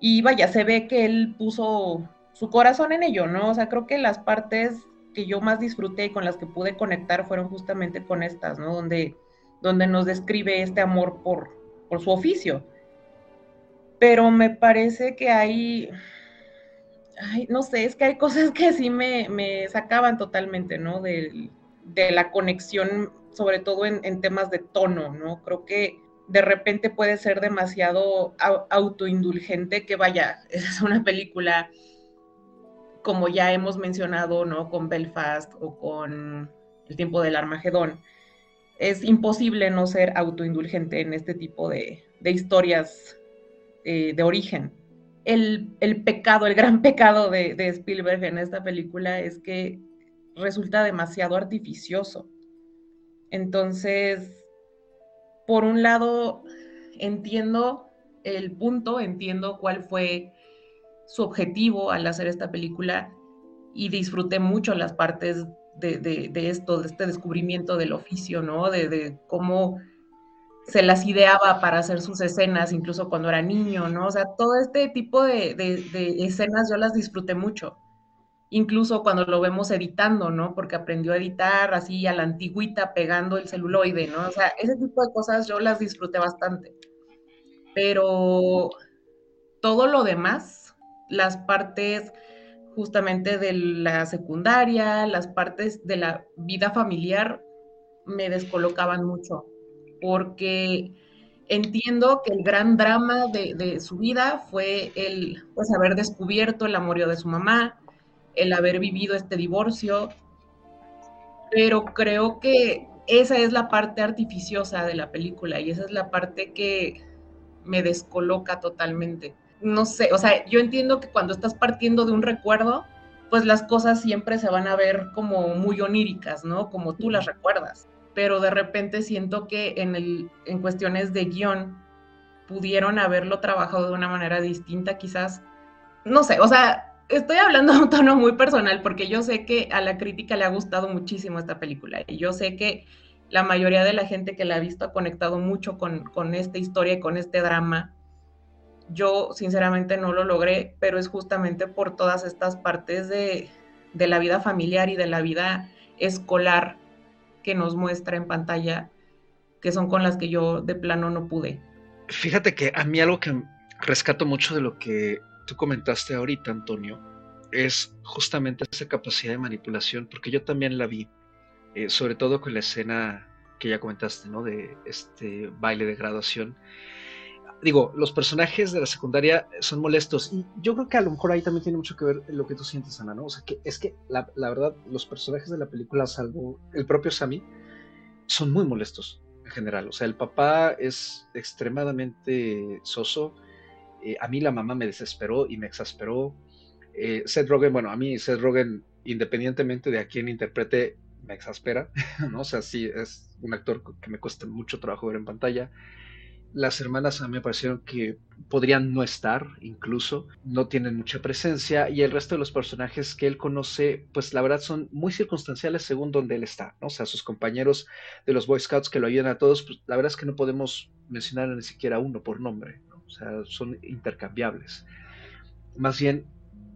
[SPEAKER 3] Y vaya, se ve que él puso su corazón en ello, ¿no? O sea, creo que las partes que yo más disfruté y con las que pude conectar fueron justamente con estas, ¿no? Donde, donde nos describe este amor por, por su oficio. Pero me parece que hay, ay, no sé, es que hay cosas que sí me, me sacaban totalmente, ¿no? De, de la conexión, sobre todo en, temas de tono, ¿no? Creo que de repente puede ser demasiado autoindulgente, que vaya, es una película, como ya hemos mencionado, ¿no? Con Belfast o con El tiempo del Armagedón. Es imposible no ser autoindulgente en este tipo de, de historias eh, de origen el, pecado, el gran pecado de, Spielberg en esta película es que resulta demasiado artificioso. Entonces, por un lado, entiendo el punto, entiendo cuál fue su objetivo al hacer esta película y disfruté mucho las partes de, esto, de este descubrimiento del oficio, ¿no? De, de cómo se las ideaba para hacer sus escenas, incluso cuando era niño, ¿no? O sea, todo este tipo de, escenas yo las disfruté mucho. Incluso cuando lo vemos editando, ¿no? Porque aprendió a editar así a la antigüita pegando el celuloide, ¿no? O sea, ese tipo de cosas yo las disfruté bastante. Pero todo lo demás, las partes justamente de la secundaria, las partes de la vida familiar, me descolocaban mucho porque entiendo que el gran drama de, su vida fue el pues, haber descubierto el amorío de su mamá, el haber vivido este divorcio, pero creo que esa es la parte artificiosa de la película y esa es la parte que me descoloca totalmente. No sé, o sea, yo entiendo que cuando estás partiendo de un recuerdo, pues las cosas siempre se van a ver como muy oníricas, ¿no? Como tú las recuerdas pero de repente siento que en, el, en cuestiones de guion pudieron haberlo trabajado de una manera distinta, quizás, no sé, o sea, estoy hablando de un tono muy personal porque yo sé que a la crítica le ha gustado muchísimo esta película y yo sé que la mayoría de la gente que la ha visto ha conectado mucho con, con esta historia y con este drama. Yo sinceramente no lo logré, pero es justamente por todas estas partes de, de la vida familiar y de la vida escolar que nos muestra en pantalla, que son con las que yo de plano no pude.
[SPEAKER 1] Fíjate que a mí algo que rescato mucho de lo que tú comentaste ahorita, Antonio, es justamente esa capacidad de manipulación, porque yo también la vi, eh, sobre todo con la escena que ya comentaste, ¿no? De este baile de graduación. Digo, los personajes de la secundaria son molestos y yo creo que a lo mejor ahí también tiene mucho que ver lo que tú sientes, Ana, ¿no? O sea, que es que la, la verdad, los personajes de la película, salvo el propio Sammy, son muy molestos en general. O sea, el papá es extremadamente soso. Eh, a mí la mamá me desesperó y me exasperó. Eh, Seth Rogen, bueno, a mí Seth Rogen, independientemente de a quién interprete, me exaspera, ¿no? O sea, sí, es un actor que me cuesta mucho trabajo ver en pantalla. Las hermanas a mí me parecieron que podrían no estar, incluso, no tienen mucha presencia, y el resto de los personajes que él conoce, pues la verdad son muy circunstanciales según donde él está, ¿no? O sea, sus compañeros de los Boy Scouts que lo ayudan a todos, pues la verdad es que no podemos mencionar ni siquiera uno por nombre, ¿no? O sea, son intercambiables. Más bien,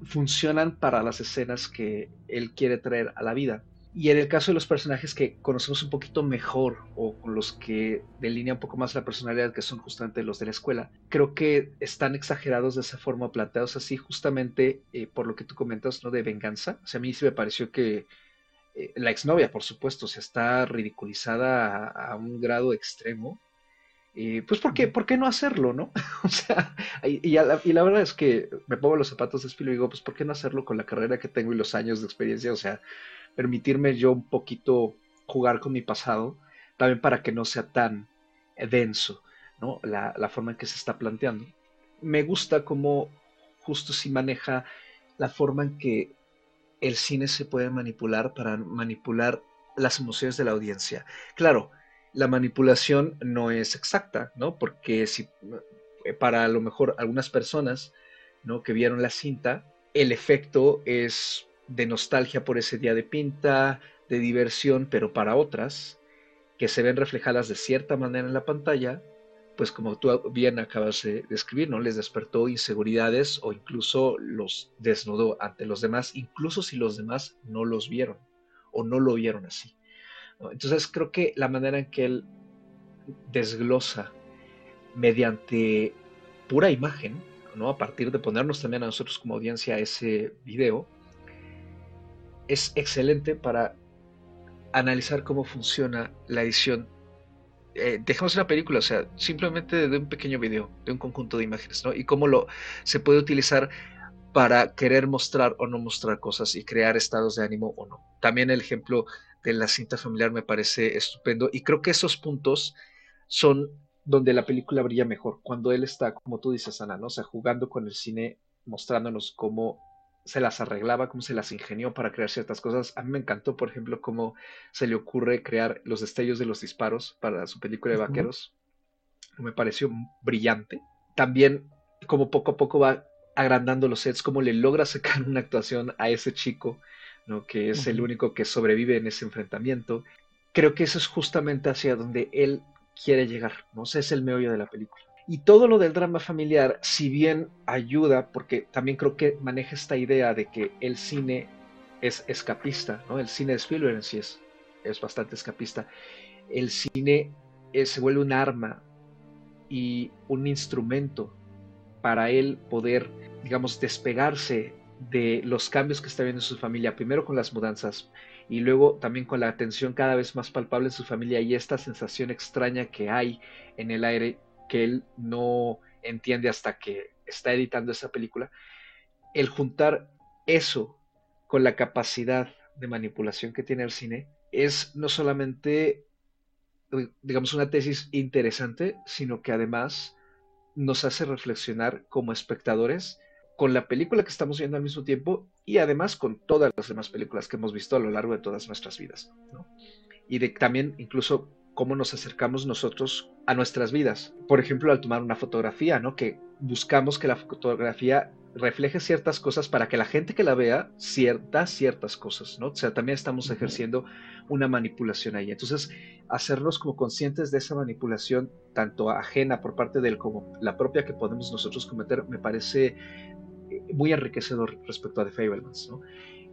[SPEAKER 1] funcionan para las escenas que él quiere traer a la vida. Y en el caso de los personajes que conocemos un poquito mejor o con los que delinean un poco más la personalidad, que son justamente los de la escuela, creo que están exagerados de esa forma, planteados así, justamente eh, por lo que tú comentas, ¿no? De venganza. O sea, a mí sí me pareció que eh, la exnovia, por supuesto, se está ridiculizada a, un grado extremo. Eh, pues, ¿por qué, ¿por qué no hacerlo, no? o sea, y, la, y, la, verdad es que me pongo los zapatos de Spielberg y digo, pues, ¿por qué no hacerlo con la carrera que tengo y los años de experiencia? O sea, permitirme yo un poquito jugar con mi pasado, también para que no sea tan denso, ¿no? La, forma en que se está planteando. Me gusta cómo justo si maneja la forma en que el cine se puede manipular para manipular las emociones de la audiencia. Claro, la manipulación no es exacta, ¿no? Porque si para a lo mejor algunas personas, ¿no? Que vieron la cinta, el efecto es de nostalgia por ese día de pinta, de diversión, pero para otras, que se ven reflejadas de cierta manera en la pantalla, pues como tú bien acabas de describir, ¿no? Les despertó inseguridades o incluso los desnudó ante los demás, incluso si los demás no los vieron o no lo vieron así. Entonces creo que la manera en que él desglosa mediante pura imagen, ¿no? A partir de ponernos también a nosotros como audiencia ese video, es excelente para analizar cómo funciona la edición. Eh, dejemos una película, o sea, simplemente de un pequeño video, de un conjunto de imágenes, ¿no? Y cómo lo se puede utilizar para querer mostrar o no mostrar cosas y crear estados de ánimo o no. También el ejemplo de la cinta familiar me parece estupendo y creo que esos puntos son donde la película brilla mejor, cuando él está, como tú dices, Ana, ¿no? O sea, jugando con el cine, mostrándonos cómo se las arreglaba, cómo se las ingenió para crear ciertas cosas. A mí me encantó, por ejemplo, cómo se le ocurre crear los destellos de los disparos para su película de vaqueros. Me pareció brillante. También, como poco a poco va agrandando los sets, cómo le logra sacar una actuación a ese chico, ¿no? que es el único que sobrevive en ese enfrentamiento. Creo que eso es justamente hacia donde él quiere llegar, ¿no? sé es el meollo de la película. Y todo lo del drama familiar, si bien ayuda, porque también creo que maneja esta idea de que el cine es escapista, ¿no? El cine de Spielberg en sí es, es bastante escapista. El cine se vuelve un arma y un instrumento para él poder, digamos, despegarse de los cambios que está viendo en su familia, primero con las mudanzas y luego también con la atención cada vez más palpable en su familia y esta sensación extraña que hay en el aire que él no entiende hasta que está editando esa película, el juntar eso con la capacidad de manipulación que tiene el cine es no solamente, digamos, una tesis interesante, sino que además nos hace reflexionar como espectadores con la película que estamos viendo al mismo tiempo y además con todas las demás películas que hemos visto a lo largo de todas nuestras vidas. Y de también incluso cómo nos acercamos nosotros a nuestras vidas. Por ejemplo, al tomar una fotografía, ¿no? Que buscamos que la fotografía refleje ciertas cosas para que la gente que la vea ciertas ciertas cosas, ¿no? O sea, también estamos ejerciendo una manipulación ahí. Entonces, hacernos como conscientes de esa manipulación, tanto ajena por parte del como la propia que podemos nosotros cometer, me parece muy enriquecedor respecto a The Fablemans, ¿no?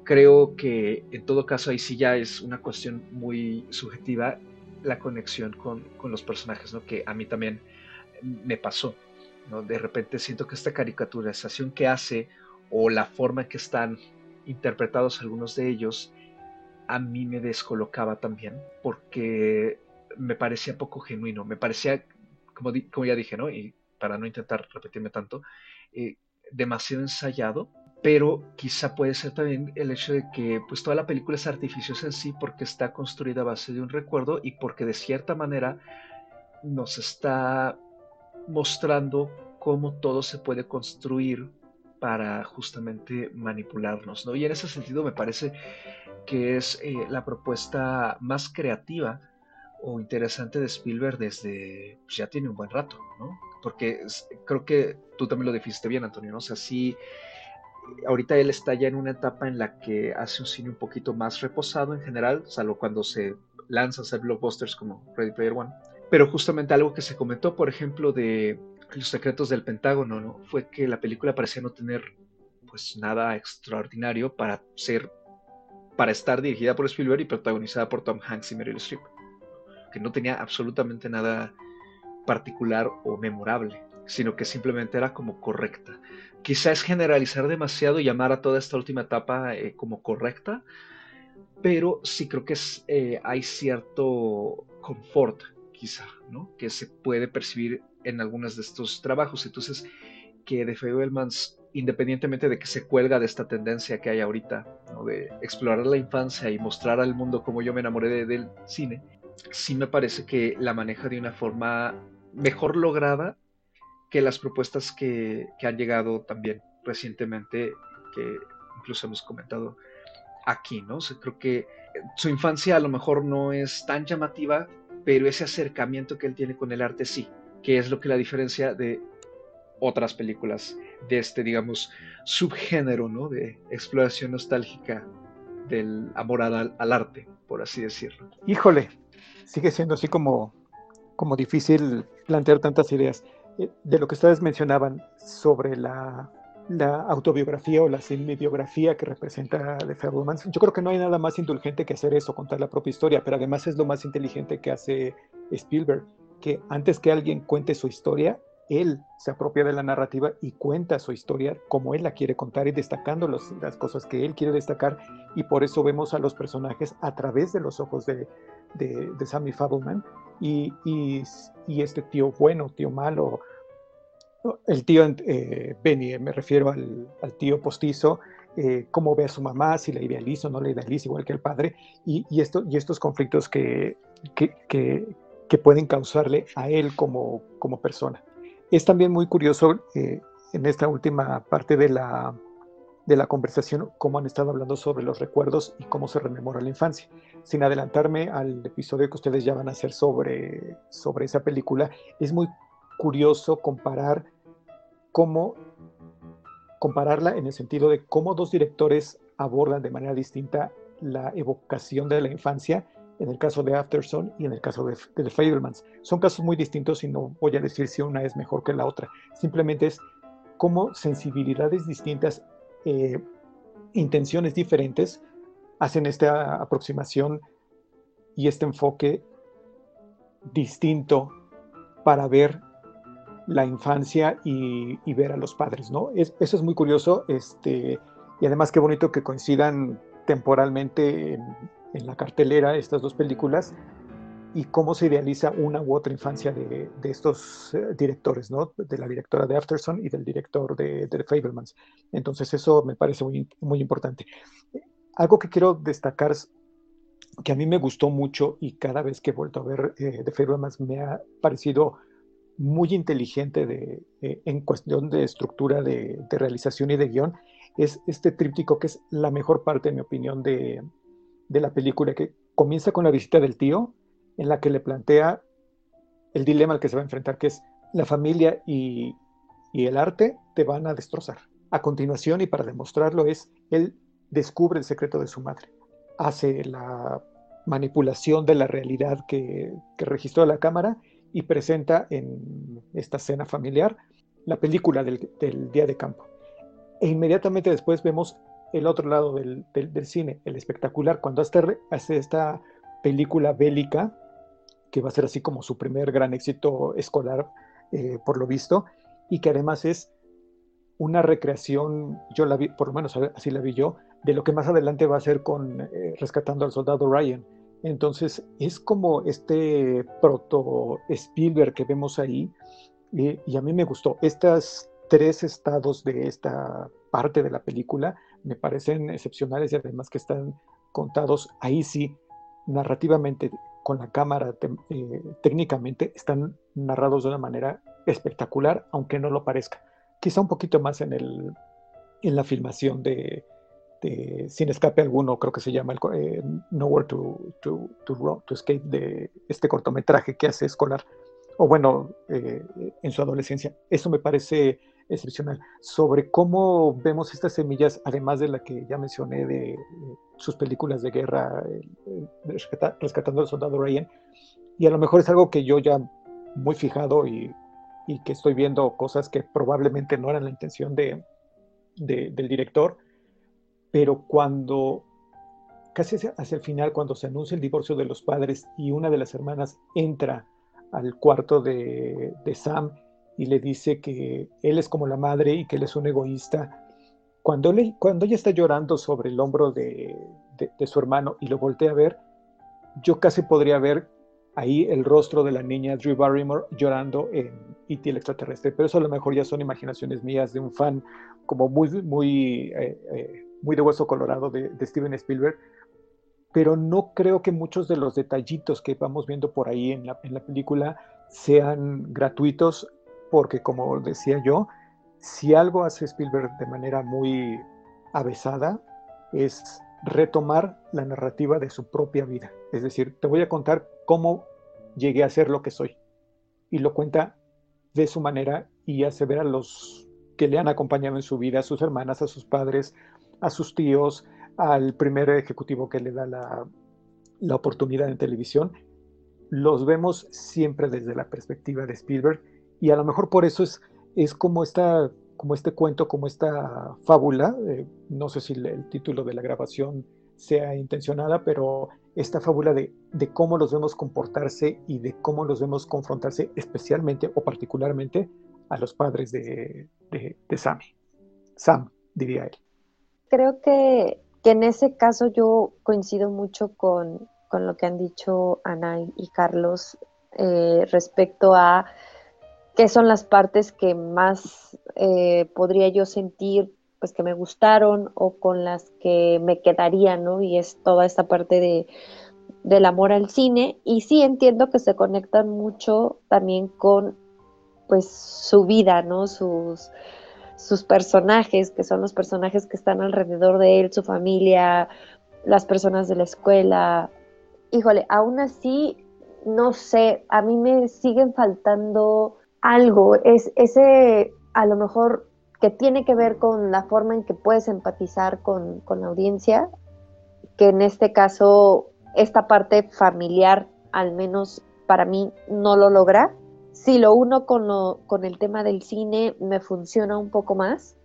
[SPEAKER 1] Creo que en todo caso ahí sí ya es una cuestión muy subjetiva la conexión con, los personajes, ¿no? Que a mí también me pasó, ¿no? De repente siento que esta caricaturización que hace o la forma en que están interpretados algunos de ellos, a mí me descolocaba también, porque me parecía poco genuino, me parecía, como, como ya dije, ¿no? Y para no intentar repetirme tanto, eh, demasiado ensayado pero quizá puede ser también el hecho de que pues toda la película es artificiosa en sí porque está construida a base de un recuerdo y porque de cierta manera nos está mostrando cómo todo se puede construir para justamente manipularnos, ¿no? Y en ese sentido me parece que es eh, la propuesta más creativa o interesante de Spielberg desde pues, ya tiene un buen rato, ¿no? Porque creo que tú también lo definiste bien, Antonio, ¿no? O sea, sí ahorita él está ya en una etapa en la que hace un cine un poquito más reposado en general, salvo cuando se lanza a hacer blockbusters como Ready Player One. Pero justamente algo que se comentó, por ejemplo, de Los secretos del Pentágono, ¿no? fue que la película parecía no tener pues nada extraordinario para ser para estar dirigida por Spielberg y protagonizada por Tom Hanks y Meryl Streep, que no tenía absolutamente nada particular o memorable, sino que simplemente era como correcta quizá es generalizar demasiado y llamar a toda esta última etapa eh, como correcta, pero sí creo que eh, hay cierto confort, quizá, ¿no? Que se puede percibir en algunos de estos trabajos. Entonces, que de Fablemans, independientemente de que se cuelga de esta tendencia que hay ahorita, de explorar la infancia y mostrar al mundo cómo yo me enamoré del cine, sí me parece que la maneja de una forma mejor lograda que las propuestas que, han llegado también recientemente, que incluso hemos comentado aquí, ¿no? creo que su infancia a lo mejor no es tan llamativa, pero ese acercamiento que él tiene con el arte sí, que es lo que la diferencia de otras películas de este, digamos, subgénero, ¿no? De exploración nostálgica del amor al arte, por así decirlo.
[SPEAKER 4] Híjole, sigue siendo así como, como difícil plantear tantas ideas. Eh, de lo que ustedes mencionaban sobre la, autobiografía o la semibiografía que representa The Fablemans, yo creo que no hay nada más indulgente que hacer eso, contar la propia historia, pero además es lo más inteligente que hace Spielberg, que antes que alguien cuente su historia, él se apropia de la narrativa y cuenta su historia como él la quiere contar y destacando las cosas que él quiere destacar y por eso vemos a los personajes a través de los ojos de, de, Sammy Fableman y, y, este tío bueno, tío malo, el tío eh, Benny, me refiero al, al tío postizo, eh, cómo ve a su mamá, si la idealiza o no la idealiza, igual que el padre, y, y, esto, y estos conflictos que, que, que, pueden causarle a él como, como persona. Es también muy curioso eh, en esta última parte de la, de la conversación cómo han estado hablando sobre los recuerdos y cómo se rememora la infancia. Sin adelantarme al episodio que ustedes ya van a hacer sobre, sobre esa película, es muy curioso comparar cómo compararla en el sentido de cómo dos directores abordan de manera distinta la evocación de la infancia en el caso de Afterson y en el caso de, The Fablemans. Son casos muy distintos y no voy a decir si una es mejor que la otra. Simplemente es cómo sensibilidades distintas, eh, intenciones diferentes, hacen esta aproximación y este enfoque distinto para ver la infancia y, ver a los padres, ¿no? eso es muy curioso, este, y además qué bonito que coincidan temporalmente en, en la cartelera estas dos películas y cómo se idealiza una u otra infancia de, estos eh, directores, ¿no? De la directora de Afterson y del director de, de The Fablemans. Entonces eso me parece muy, muy importante. Algo que quiero destacar que a mí me gustó mucho y cada vez que he vuelto a ver eh, The Fablemans me ha parecido muy inteligente de, eh, en cuestión de estructura de, de, realización y de guion, es este tríptico que es la mejor parte, en mi opinión, de, de la película, que comienza con la visita del tío, en la que le plantea el dilema al que se va a enfrentar, que es la familia y, el arte te van a destrozar. A continuación, y para demostrarlo, es él descubre el secreto de su madre, hace la manipulación de la realidad que, registró la cámara y presenta en esta escena familiar la película del, del día de campo. E inmediatamente después vemos el otro lado del, cine, el espectacular, cuando hace esta película bélica, que va a ser así como su primer gran éxito escolar, eh, por lo visto, y que además es una recreación, yo la vi, por lo menos así la vi yo, de lo que más adelante va a ser con eh, Rescatando al Soldado Ryan. Entonces es como este proto Spielberg que vemos ahí, y a mí me gustó. Estas tres estados de esta parte de la película me parecen excepcionales y además que están contados ahí sí, narrativamente, con la cámara, eh, técnicamente, están narrados de una manera espectacular, aunque no lo parezca. Quizá un poquito más en, el, en la filmación de, Sin Escape Alguno, creo que se llama el, eh, Nowhere to, to, to, Escape, de este cortometraje que hace escolar, o bueno, eh, en su adolescencia. Eso me parece excepcional, sobre cómo vemos estas semillas, además de la que ya mencioné de, sus películas de guerra, Rescatando al Soldado Ryan, y a lo mejor es algo que yo ya muy fijado y, que estoy viendo cosas que probablemente no eran la intención de, del director, pero cuando casi hacia el final, cuando se anuncia el divorcio de los padres y una de las hermanas entra al cuarto de, de Sam y le dice que él es como la madre y que él es un egoísta. Cuando, le, cuando ella está llorando sobre el hombro de, su hermano y lo voltea a ver, yo casi podría ver ahí el rostro de la niña Drew Barrymore llorando en E.T. el extraterrestre, pero eso a lo mejor ya son imaginaciones mías de un fan como muy, muy, eh, eh, muy de hueso colorado de, Steven Spielberg, pero no creo que muchos de los detallitos que vamos viendo por ahí en la, en la película sean gratuitos porque como decía yo, si algo hace Spielberg de manera muy avesada es retomar la narrativa de su propia vida. Es decir, te voy a contar cómo llegué a ser lo que soy. Y lo cuenta de su manera y hace ver a los que le han acompañado en su vida, a sus hermanas, a sus padres, a sus tíos, al primer ejecutivo que le da la, la oportunidad en televisión. Los vemos siempre desde la perspectiva de Spielberg y a lo mejor por eso es, es como, esta, como este cuento, como esta fábula, eh, no sé si el, título de la grabación sea intencionada, pero esta fábula de, de, cómo los vemos comportarse y de cómo los vemos confrontarse especialmente o particularmente a los padres de, de, Sammy. Sam, diría él.
[SPEAKER 2] Creo que, en ese caso yo coincido mucho con, lo que han dicho Ana y Carlos eh, respecto a qué son las partes que más eh, podría yo sentir pues que me gustaron o con las que me quedaría, ¿no? Y es toda esta parte de, del amor al cine. Y sí entiendo que se conectan mucho también con pues su vida, ¿no? Sus, sus personajes, que son los personajes que están alrededor de él, su familia, las personas de la escuela. Híjole, aún así, no sé, a mí me siguen faltando algo, es ese a lo mejor que tiene que ver con la forma en que puedes empatizar con, la audiencia, que en este caso esta parte familiar, al menos para mí, no lo logra. Si lo uno con, con el tema del cine, me funciona un poco más,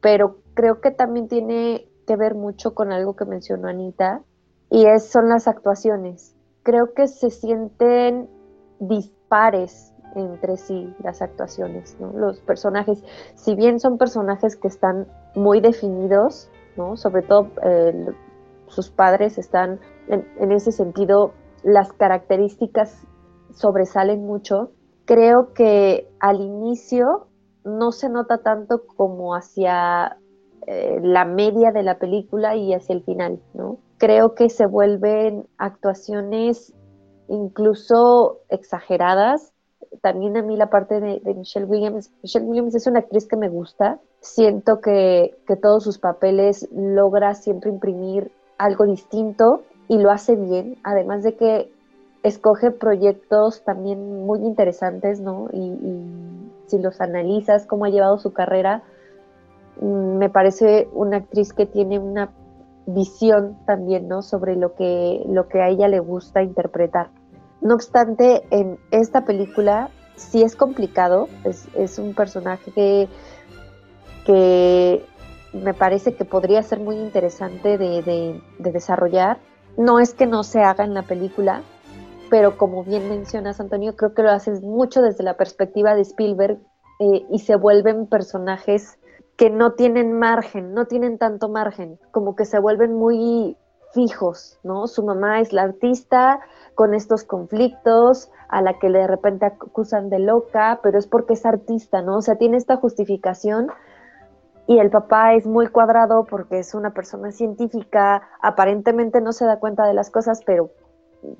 [SPEAKER 2] pero creo que también tiene que ver mucho con algo que mencionó Anita, y es, son las actuaciones. Creo que se sienten dispares entre sí las actuaciones, Los personajes, si bien son personajes que están muy definidos, ¿no? Sobre todo sus padres están, en, ese sentido, las características sobresalen mucho. Creo que al inicio no se nota tanto como hacia eh, la media de la película y hacia el final, ¿no? Creo que se vuelven actuaciones incluso exageradas también a mí la parte de, Michelle Williams. Michelle Williams es una actriz que me gusta. Siento que, que todos sus papeles logra siempre imprimir algo distinto y lo hace bien, además de que escoge proyectos también muy interesantes, ¿no? Y, si los analizas, cómo ha llevado su carrera, mm, me parece una actriz que tiene una visión también, ¿no? Sobre lo que, lo que a ella le gusta interpretar. No obstante, en esta película sí es complicado, es, un personaje que, me parece que podría ser muy interesante de, desarrollar. No es que no se haga en la película, pero como bien mencionas, Antonio, creo que lo haces mucho desde la perspectiva de Spielberg eh, y se vuelven personajes que no tienen margen, no tienen tanto margen, como que se vuelven muy fijos, ¿no? Su mamá es la artista, con estos conflictos, a la que de repente acusan de loca, pero es porque es artista, ¿no? O sea, tiene esta justificación y el papá es muy cuadrado porque es una persona científica, aparentemente no se da cuenta de las cosas, pero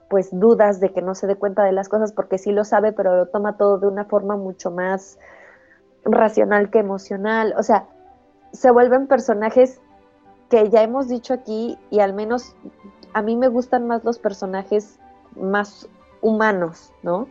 [SPEAKER 2] pues dudas de que no se dé cuenta de las cosas porque sí lo sabe, pero lo toma todo de una forma mucho más racional que emocional. O sea, se vuelven personajes que ya hemos dicho aquí y al menos a mí me gustan más los personajes más humanos, ¿no?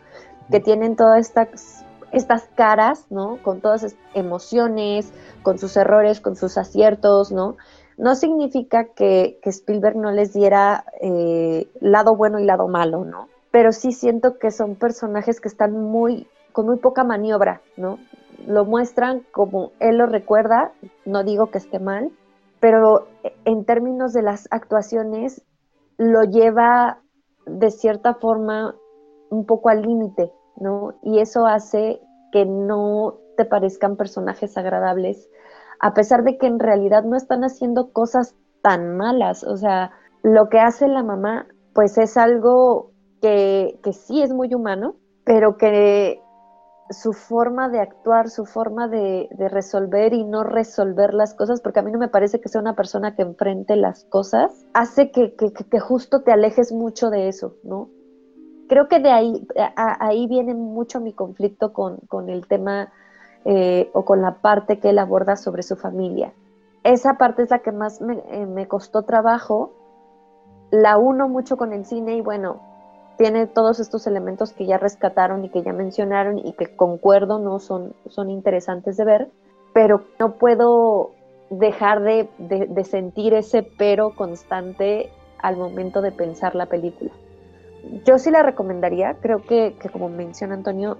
[SPEAKER 2] Que tienen todas estas, estas caras, ¿no? Con todas esas emociones, con sus errores, con sus aciertos, ¿no? No significa que, Spielberg no les diera eh, lado bueno y lado malo, ¿no? Pero sí siento que son personajes que están muy, con muy poca maniobra, ¿no? Lo muestran como él lo recuerda, no digo que esté mal, pero en términos de las actuaciones lo lleva de cierta forma un poco al límite, ¿no? Y eso hace que no te parezcan personajes agradables, a pesar de que en realidad no están haciendo cosas tan malas. O sea, lo que hace la mamá, pues es algo que, que sí es muy humano, pero que su forma de actuar, su forma de, resolver y no resolver las cosas, porque a mí no me parece que sea una persona que enfrente las cosas, hace que, justo te alejes mucho de eso, ¿no? Creo que de ahí, ahí viene mucho mi conflicto con, el tema eh, o con la parte que él aborda sobre su familia. Esa parte es la que más me, eh, me costó trabajo, la uno mucho con el cine y bueno, tiene todos estos elementos que ya rescataron y que ya mencionaron y que concuerdo, no son, son interesantes de ver, pero no puedo dejar de, sentir ese pero constante al momento de pensar la película. Yo sí la recomendaría, creo que, que como menciona Antonio,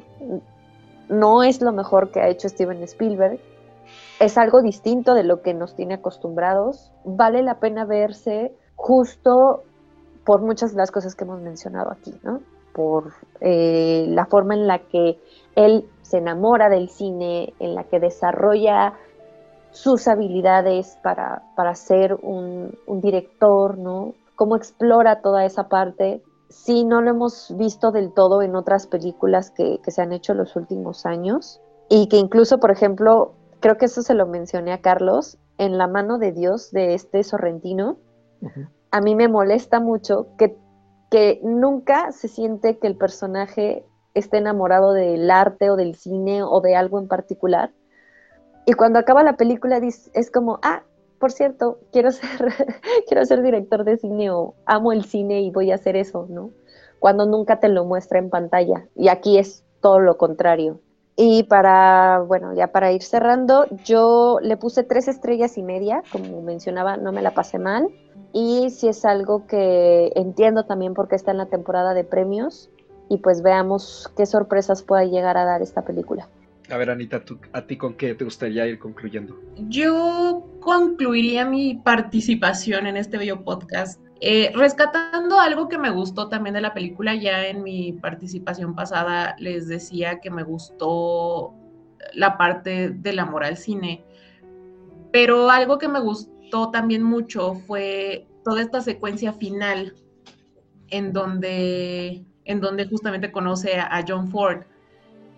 [SPEAKER 2] no es lo mejor que ha hecho Steven Spielberg, es algo distinto de lo que nos tiene acostumbrados, vale la pena verse justo por muchas de las cosas que hemos mencionado aquí, ¿no? por eh, la forma en la que él se enamora del cine, en la que desarrolla sus habilidades para, ser un, director, ¿no? Cómo explora toda esa parte. Sí, no lo hemos visto del todo en otras películas que, se han hecho en los últimos años y que incluso, por ejemplo, creo que eso se lo mencioné a Carlos, en La mano de Dios de este Sorrentino, a mí me molesta mucho que, que nunca se siente que el personaje esté enamorado del arte o del cine o de algo en particular, y cuando acaba la película es como, ah, por cierto, quiero ser, quiero ser director de cine o amo el cine y voy a hacer eso, ¿no? Cuando nunca te lo muestra en pantalla. Y aquí es todo lo contrario. Y para, bueno, ya para ir cerrando, yo le puse tres estrellas y media, como mencionaba, no me la pasé mal. Y si es algo que entiendo también porque está en la temporada de premios. Y pues veamos qué sorpresas pueda llegar a dar esta película.
[SPEAKER 1] A ver, Anita, ¿a ti con qué te gustaría ir concluyendo?
[SPEAKER 3] Yo concluiría mi participación en este bello podcast eh, rescatando algo que me gustó también de la película. Ya en mi participación pasada les decía que me gustó la parte del amor al cine, pero algo que me gustó también mucho fue toda esta secuencia final en donde, en donde justamente conoce a John Ford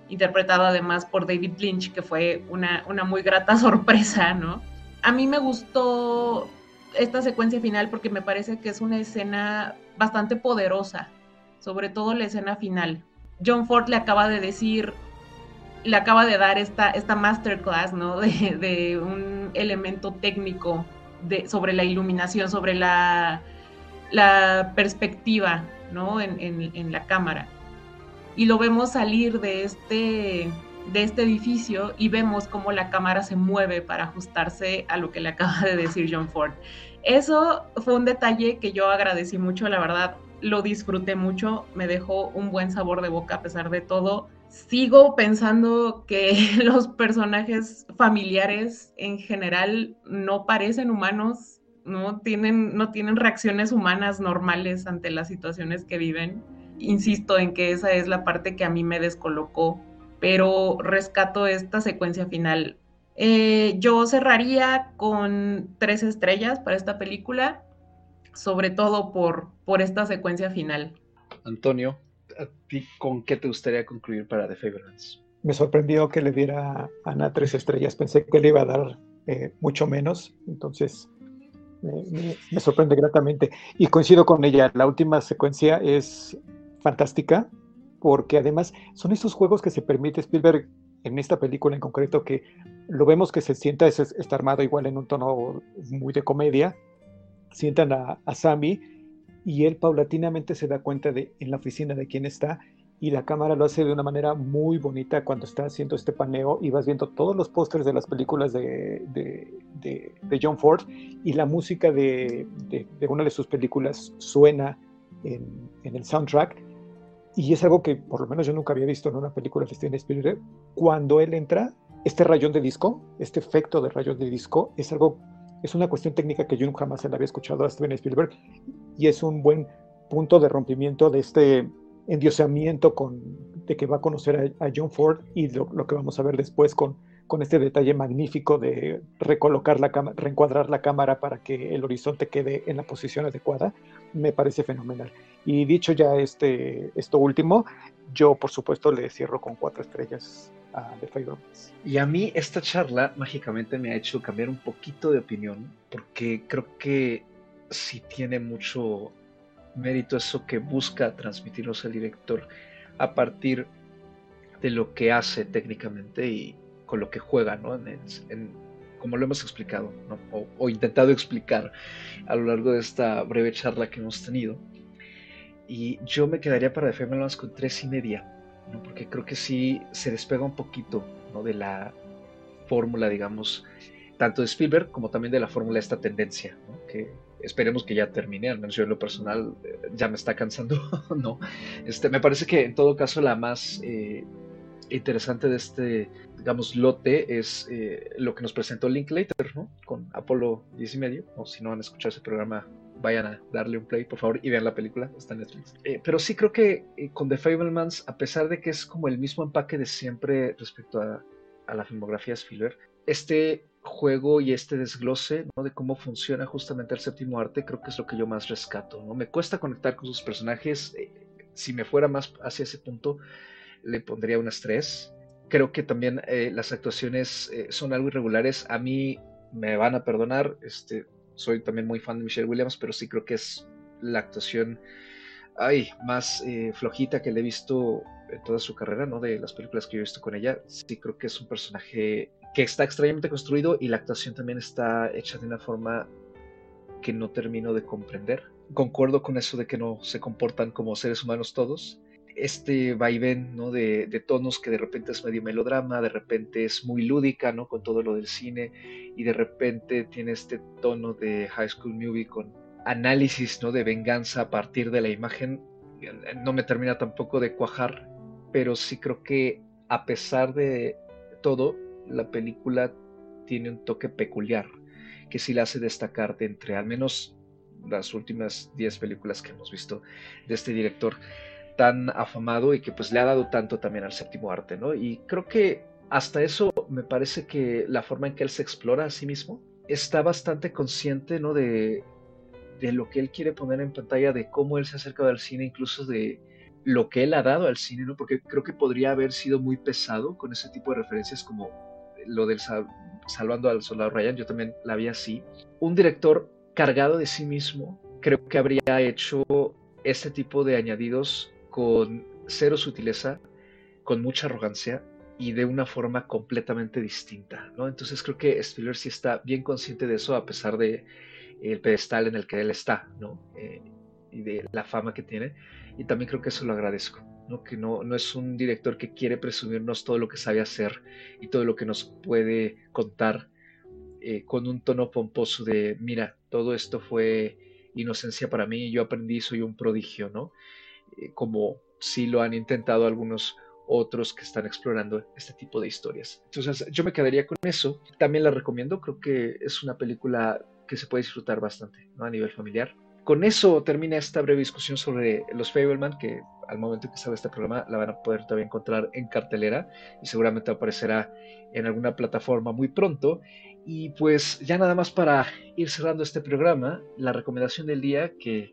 [SPEAKER 3] interpretado además por David Lynch, que fue una, una muy grata sorpresa, ¿no? A mí me gustó esta secuencia final porque me parece que es una escena bastante poderosa, sobre todo la escena final. John Ford le acaba de decir, le acaba de dar esta, esta masterclass, ¿no? De, un elemento técnico de, sobre la iluminación, sobre la, la perspectiva, ¿no? En, en, en la cámara y lo vemos salir de este, de este edificio y vemos cómo la cámara se mueve para ajustarse a lo que le acaba de decir John Ford. Eso fue un detalle que yo agradecí mucho, la verdad, lo disfruté mucho, me dejó un buen sabor de boca a pesar de todo. Sigo pensando que los personajes familiares en general no parecen humanos, no tienen, no tienen reacciones humanas normales ante las situaciones que viven insisto en que esa es la parte que a mí me descolocó, pero rescato esta secuencia final. Eh, yo cerraría con tres estrellas para esta película, sobre todo por, por esta secuencia final.
[SPEAKER 1] Antonio, ¿a ti con qué te gustaría concluir para The Fablemans?
[SPEAKER 4] Me sorprendió que le diera a Ana tres estrellas, pensé que le iba a dar eh, mucho menos, entonces me, sorprende gratamente. Y coincido con ella, la última secuencia es fantástica, porque además son esos juegos que se permite Spielberg en esta película en concreto, que lo vemos que se sienta, es, está armado igual en un tono muy de comedia, sientan a, a Sammy y él paulatinamente se da cuenta de en la oficina de quién está y la cámara lo hace de una manera muy bonita cuando está haciendo este paneo y vas viendo todos los pósters de las películas de, de, de, John Ford y la música de, una de sus películas suena en, en el soundtrack. Y es algo que por lo menos yo nunca había visto en una película de Steven Spielberg, cuando él entra, este rayón de disco, este efecto de rayón de disco, es algo, es una cuestión técnica que yo nunca más le había escuchado a Steven Spielberg y es un buen punto de rompimiento de este endiosamiento con, de que va a conocer a, John Ford y lo, lo, que vamos a ver después con, con este detalle magnífico de recolocar la cámara, reencuadrar la cámara para que el horizonte quede en la posición adecuada, me parece fenomenal. Y dicho ya este, esto último, yo por supuesto le cierro con cuatro estrellas a The Fablemans.
[SPEAKER 1] Y a mí esta charla mágicamente me ha hecho cambiar un poquito de opinión, porque creo que sí tiene mucho mérito eso que busca transmitirnos el director a partir de lo que hace técnicamente y con lo que juega, ¿no? En, como lo hemos explicado, ¿no? o, intentado explicar a lo largo de esta breve charla que hemos tenido. Y yo me quedaría para The con tres y media, ¿no? porque creo que sí se despega un poquito ¿no? de la fórmula, digamos, tanto de Spielberg como también de la fórmula de esta tendencia, ¿no? que esperemos que ya termine, al menos yo en lo personal eh, ya me está cansando, ¿no? Este, me parece que en todo caso la más eh, interesante de este, digamos, lote es eh, lo que nos presentó Linklater, ¿no? Con Apolo 10 y medio, o si no han escuchado ese programa, vayan a darle un play, por favor, y vean la película, está en Netflix. Eh, pero sí creo que eh, con The Fablemans, a pesar de que es como el mismo empaque de siempre respecto a, a la filmografía de Spielberg, este juego y este desglose ¿no? de cómo funciona justamente el séptimo arte, creo que es lo que yo más rescato. ¿no? Me cuesta conectar con sus personajes. Eh, si me fuera más hacia ese punto, le pondría un estrés. Creo que también eh, las actuaciones eh, son algo irregulares. A mí me van a perdonar. Este, soy también muy fan de Michelle Williams, pero sí creo que es la actuación ay, más flojita que le he visto en toda su carrera, ¿no? De las películas que yo he visto con ella. Sí creo que es un personaje que está extrañamente construido y la actuación también está hecha de una forma que no termino de comprender. Concuerdo con eso de que no se comportan como seres humanos todos. Este vaivén ¿no? de, de tonos que de repente es medio melodrama, de repente es muy lúdica ¿no? con todo lo del cine y de repente tiene este tono de High School Movie con análisis ¿no? de venganza a partir de la imagen. No me termina tampoco de cuajar, pero sí creo que a pesar de todo, la película tiene un toque peculiar que sí la hace destacar de entre al menos las últimas 10 películas que hemos visto de este director tan afamado y que pues le ha dado tanto también al séptimo arte, ¿no? Y creo que hasta eso me parece que la forma en que él se explora a sí mismo está bastante consciente, ¿no? De, de lo que él quiere poner en pantalla, de cómo él se acerca al cine, incluso de lo que él ha dado al cine, ¿no? Porque creo que podría haber sido muy pesado con ese tipo de referencias como lo del Salvando al Soldado Ryan, yo también la vi así. Un director cargado de sí mismo, creo que habría hecho este tipo de añadidos con cero sutileza, con mucha arrogancia y de una forma completamente distinta, ¿no? Entonces creo que Spielberg sí está bien consciente de eso a pesar de el pedestal en el que él está, ¿no? Eh, y de la fama que tiene. Y también creo que eso lo agradezco que no, no es un director que quiere presumirnos todo lo que sabe hacer y todo lo que nos puede contar eh, con un tono pomposo de, mira, todo esto fue inocencia para mí, yo aprendí, soy un prodigio, ¿no? Eh, como si lo han intentado algunos otros que están explorando este tipo de historias. Entonces, yo me quedaría con eso. También la recomiendo, creo que es una película que se puede disfrutar bastante. A nivel familiar. Con eso termina esta breve discusión sobre los Fableman, que al momento que sale este programa la van a poder todavía encontrar en cartelera y seguramente aparecerá en alguna plataforma muy pronto. Y pues ya nada más para ir cerrando este programa, la recomendación del día que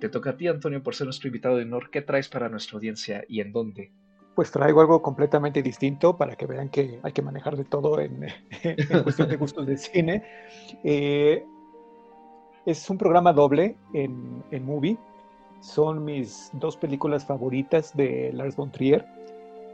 [SPEAKER 1] te toca a ti, Antonio, por ser nuestro invitado de honor. ¿Qué traes para nuestra audiencia y en dónde?
[SPEAKER 4] Pues traigo algo completamente distinto para que vean que hay que manejar de todo en, cuestión de gustos de cine. Eh, es un programa doble en, Movie. Son mis dos películas favoritas de Lars von Trier.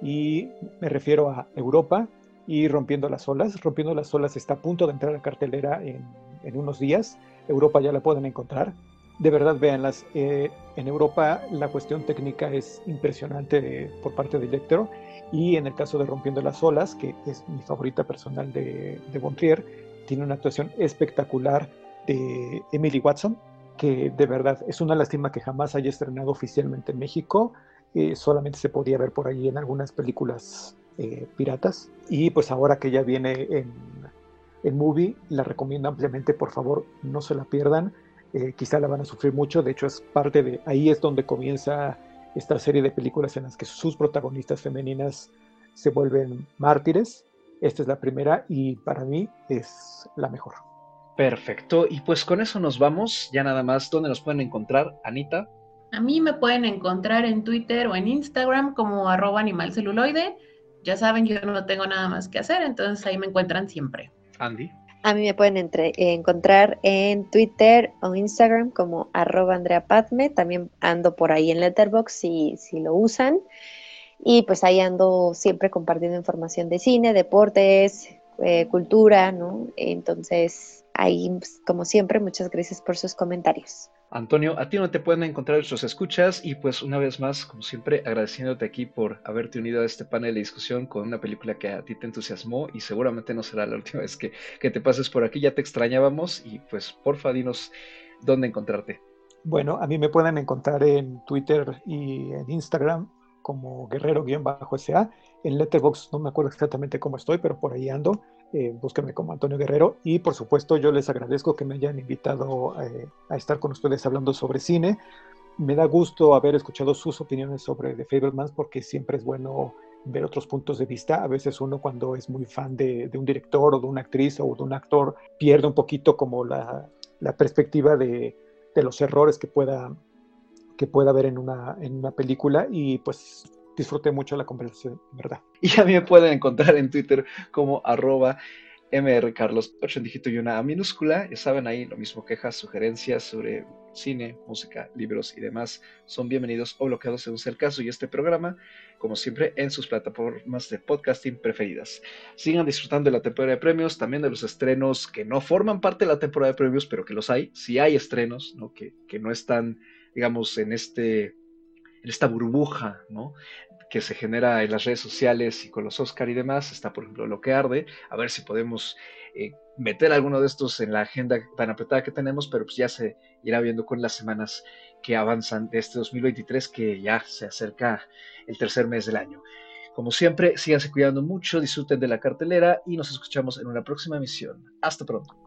[SPEAKER 4] Y me refiero a Europa y Rompiendo las olas. Rompiendo las olas está a punto de entrar a cartelera en unos días. Europa ya la pueden encontrar. De verdad, véanlas. Eh, en Europa la cuestión técnica es impresionante por parte de Electro. Y en el caso de Rompiendo las olas, que es mi favorita personal de, de tiene una actuación espectacular de Emily Watson, que de verdad es una lástima que jamás haya estrenado oficialmente en México. Eh, solamente se podía ver por ahí en algunas películas eh, piratas. Y pues ahora que ya viene en, en movie, la recomiendo ampliamente, por favor, no se la pierdan. Eh, quizá la van a sufrir mucho, de hecho es parte de, ahí es donde comienza esta serie de películas en las que sus protagonistas femeninas se vuelven mártires. Esta es la primera y para mí es la mejor.
[SPEAKER 1] Perfecto, y pues con eso nos vamos. Ya nada más, ¿dónde nos pueden encontrar, Anita?
[SPEAKER 3] A mí me pueden encontrar en Twitter o en Instagram como arroba animalceluloide. Ya saben, yo no tengo nada más que hacer, entonces ahí me encuentran siempre.
[SPEAKER 1] Andy.
[SPEAKER 2] A mí me pueden encontrar en Twitter o Instagram como arroba Andrea Padme. También ando por ahí en Letterboxd si, si lo usan. Y pues ahí ando siempre compartiendo información de cine, deportes, eh, cultura, ¿no? Entonces, ahí, pues, como siempre, muchas gracias por sus comentarios.
[SPEAKER 1] Antonio, a ti no te pueden encontrar nuestros escuchas y pues una vez más, como siempre, agradeciéndote aquí por haberte unido a este panel de discusión con una película que a ti te entusiasmó y seguramente no será la última vez que, que te pases por aquí, ya te extrañábamos y pues porfa dinos dónde encontrarte.
[SPEAKER 4] Bueno, a mí me pueden encontrar en Twitter y en Instagram como guerrero-sa. En Letterboxd no me acuerdo exactamente cómo estoy, pero por ahí ando. Eh, búsquenme como Antonio Guerrero y por supuesto yo les agradezco que me hayan invitado eh, a estar con ustedes hablando sobre cine. Me da gusto haber escuchado sus opiniones sobre The Fablemans porque siempre es bueno ver otros puntos de vista. A veces uno cuando es muy fan de, un director o de una actriz o de un actor pierde un poquito como la, perspectiva de, los errores que pueda, que pueda haber en una, en una película y pues disfruté mucho la conversación, ¿verdad?
[SPEAKER 1] Y a mí me pueden encontrar en Twitter como arroba mrcarlos, 8 en dígito y una minúscula. Ya saben ahí lo mismo, quejas, sugerencias sobre cine, música, libros y demás son bienvenidos o bloqueados según sea el caso. Y este programa, como siempre, en sus plataformas de podcasting preferidas. Sigan disfrutando de la temporada de premios, también de los estrenos que no forman parte de la temporada de premios, pero que los hay. Si hay estrenos, ¿no? Que, que no están, digamos, en este en esta burbuja, ¿no? Que se genera en las redes sociales y con los Oscar y demás. Está, por ejemplo, lo que arde. A ver si podemos eh, meter alguno de estos en la agenda tan apretada que tenemos, pero pues ya se irá viendo con las semanas que avanzan de este 2023, que ya se acerca el tercer mes del año. Como siempre, síganse cuidando mucho, disfruten de la cartelera y nos escuchamos en una próxima emisión. Hasta pronto.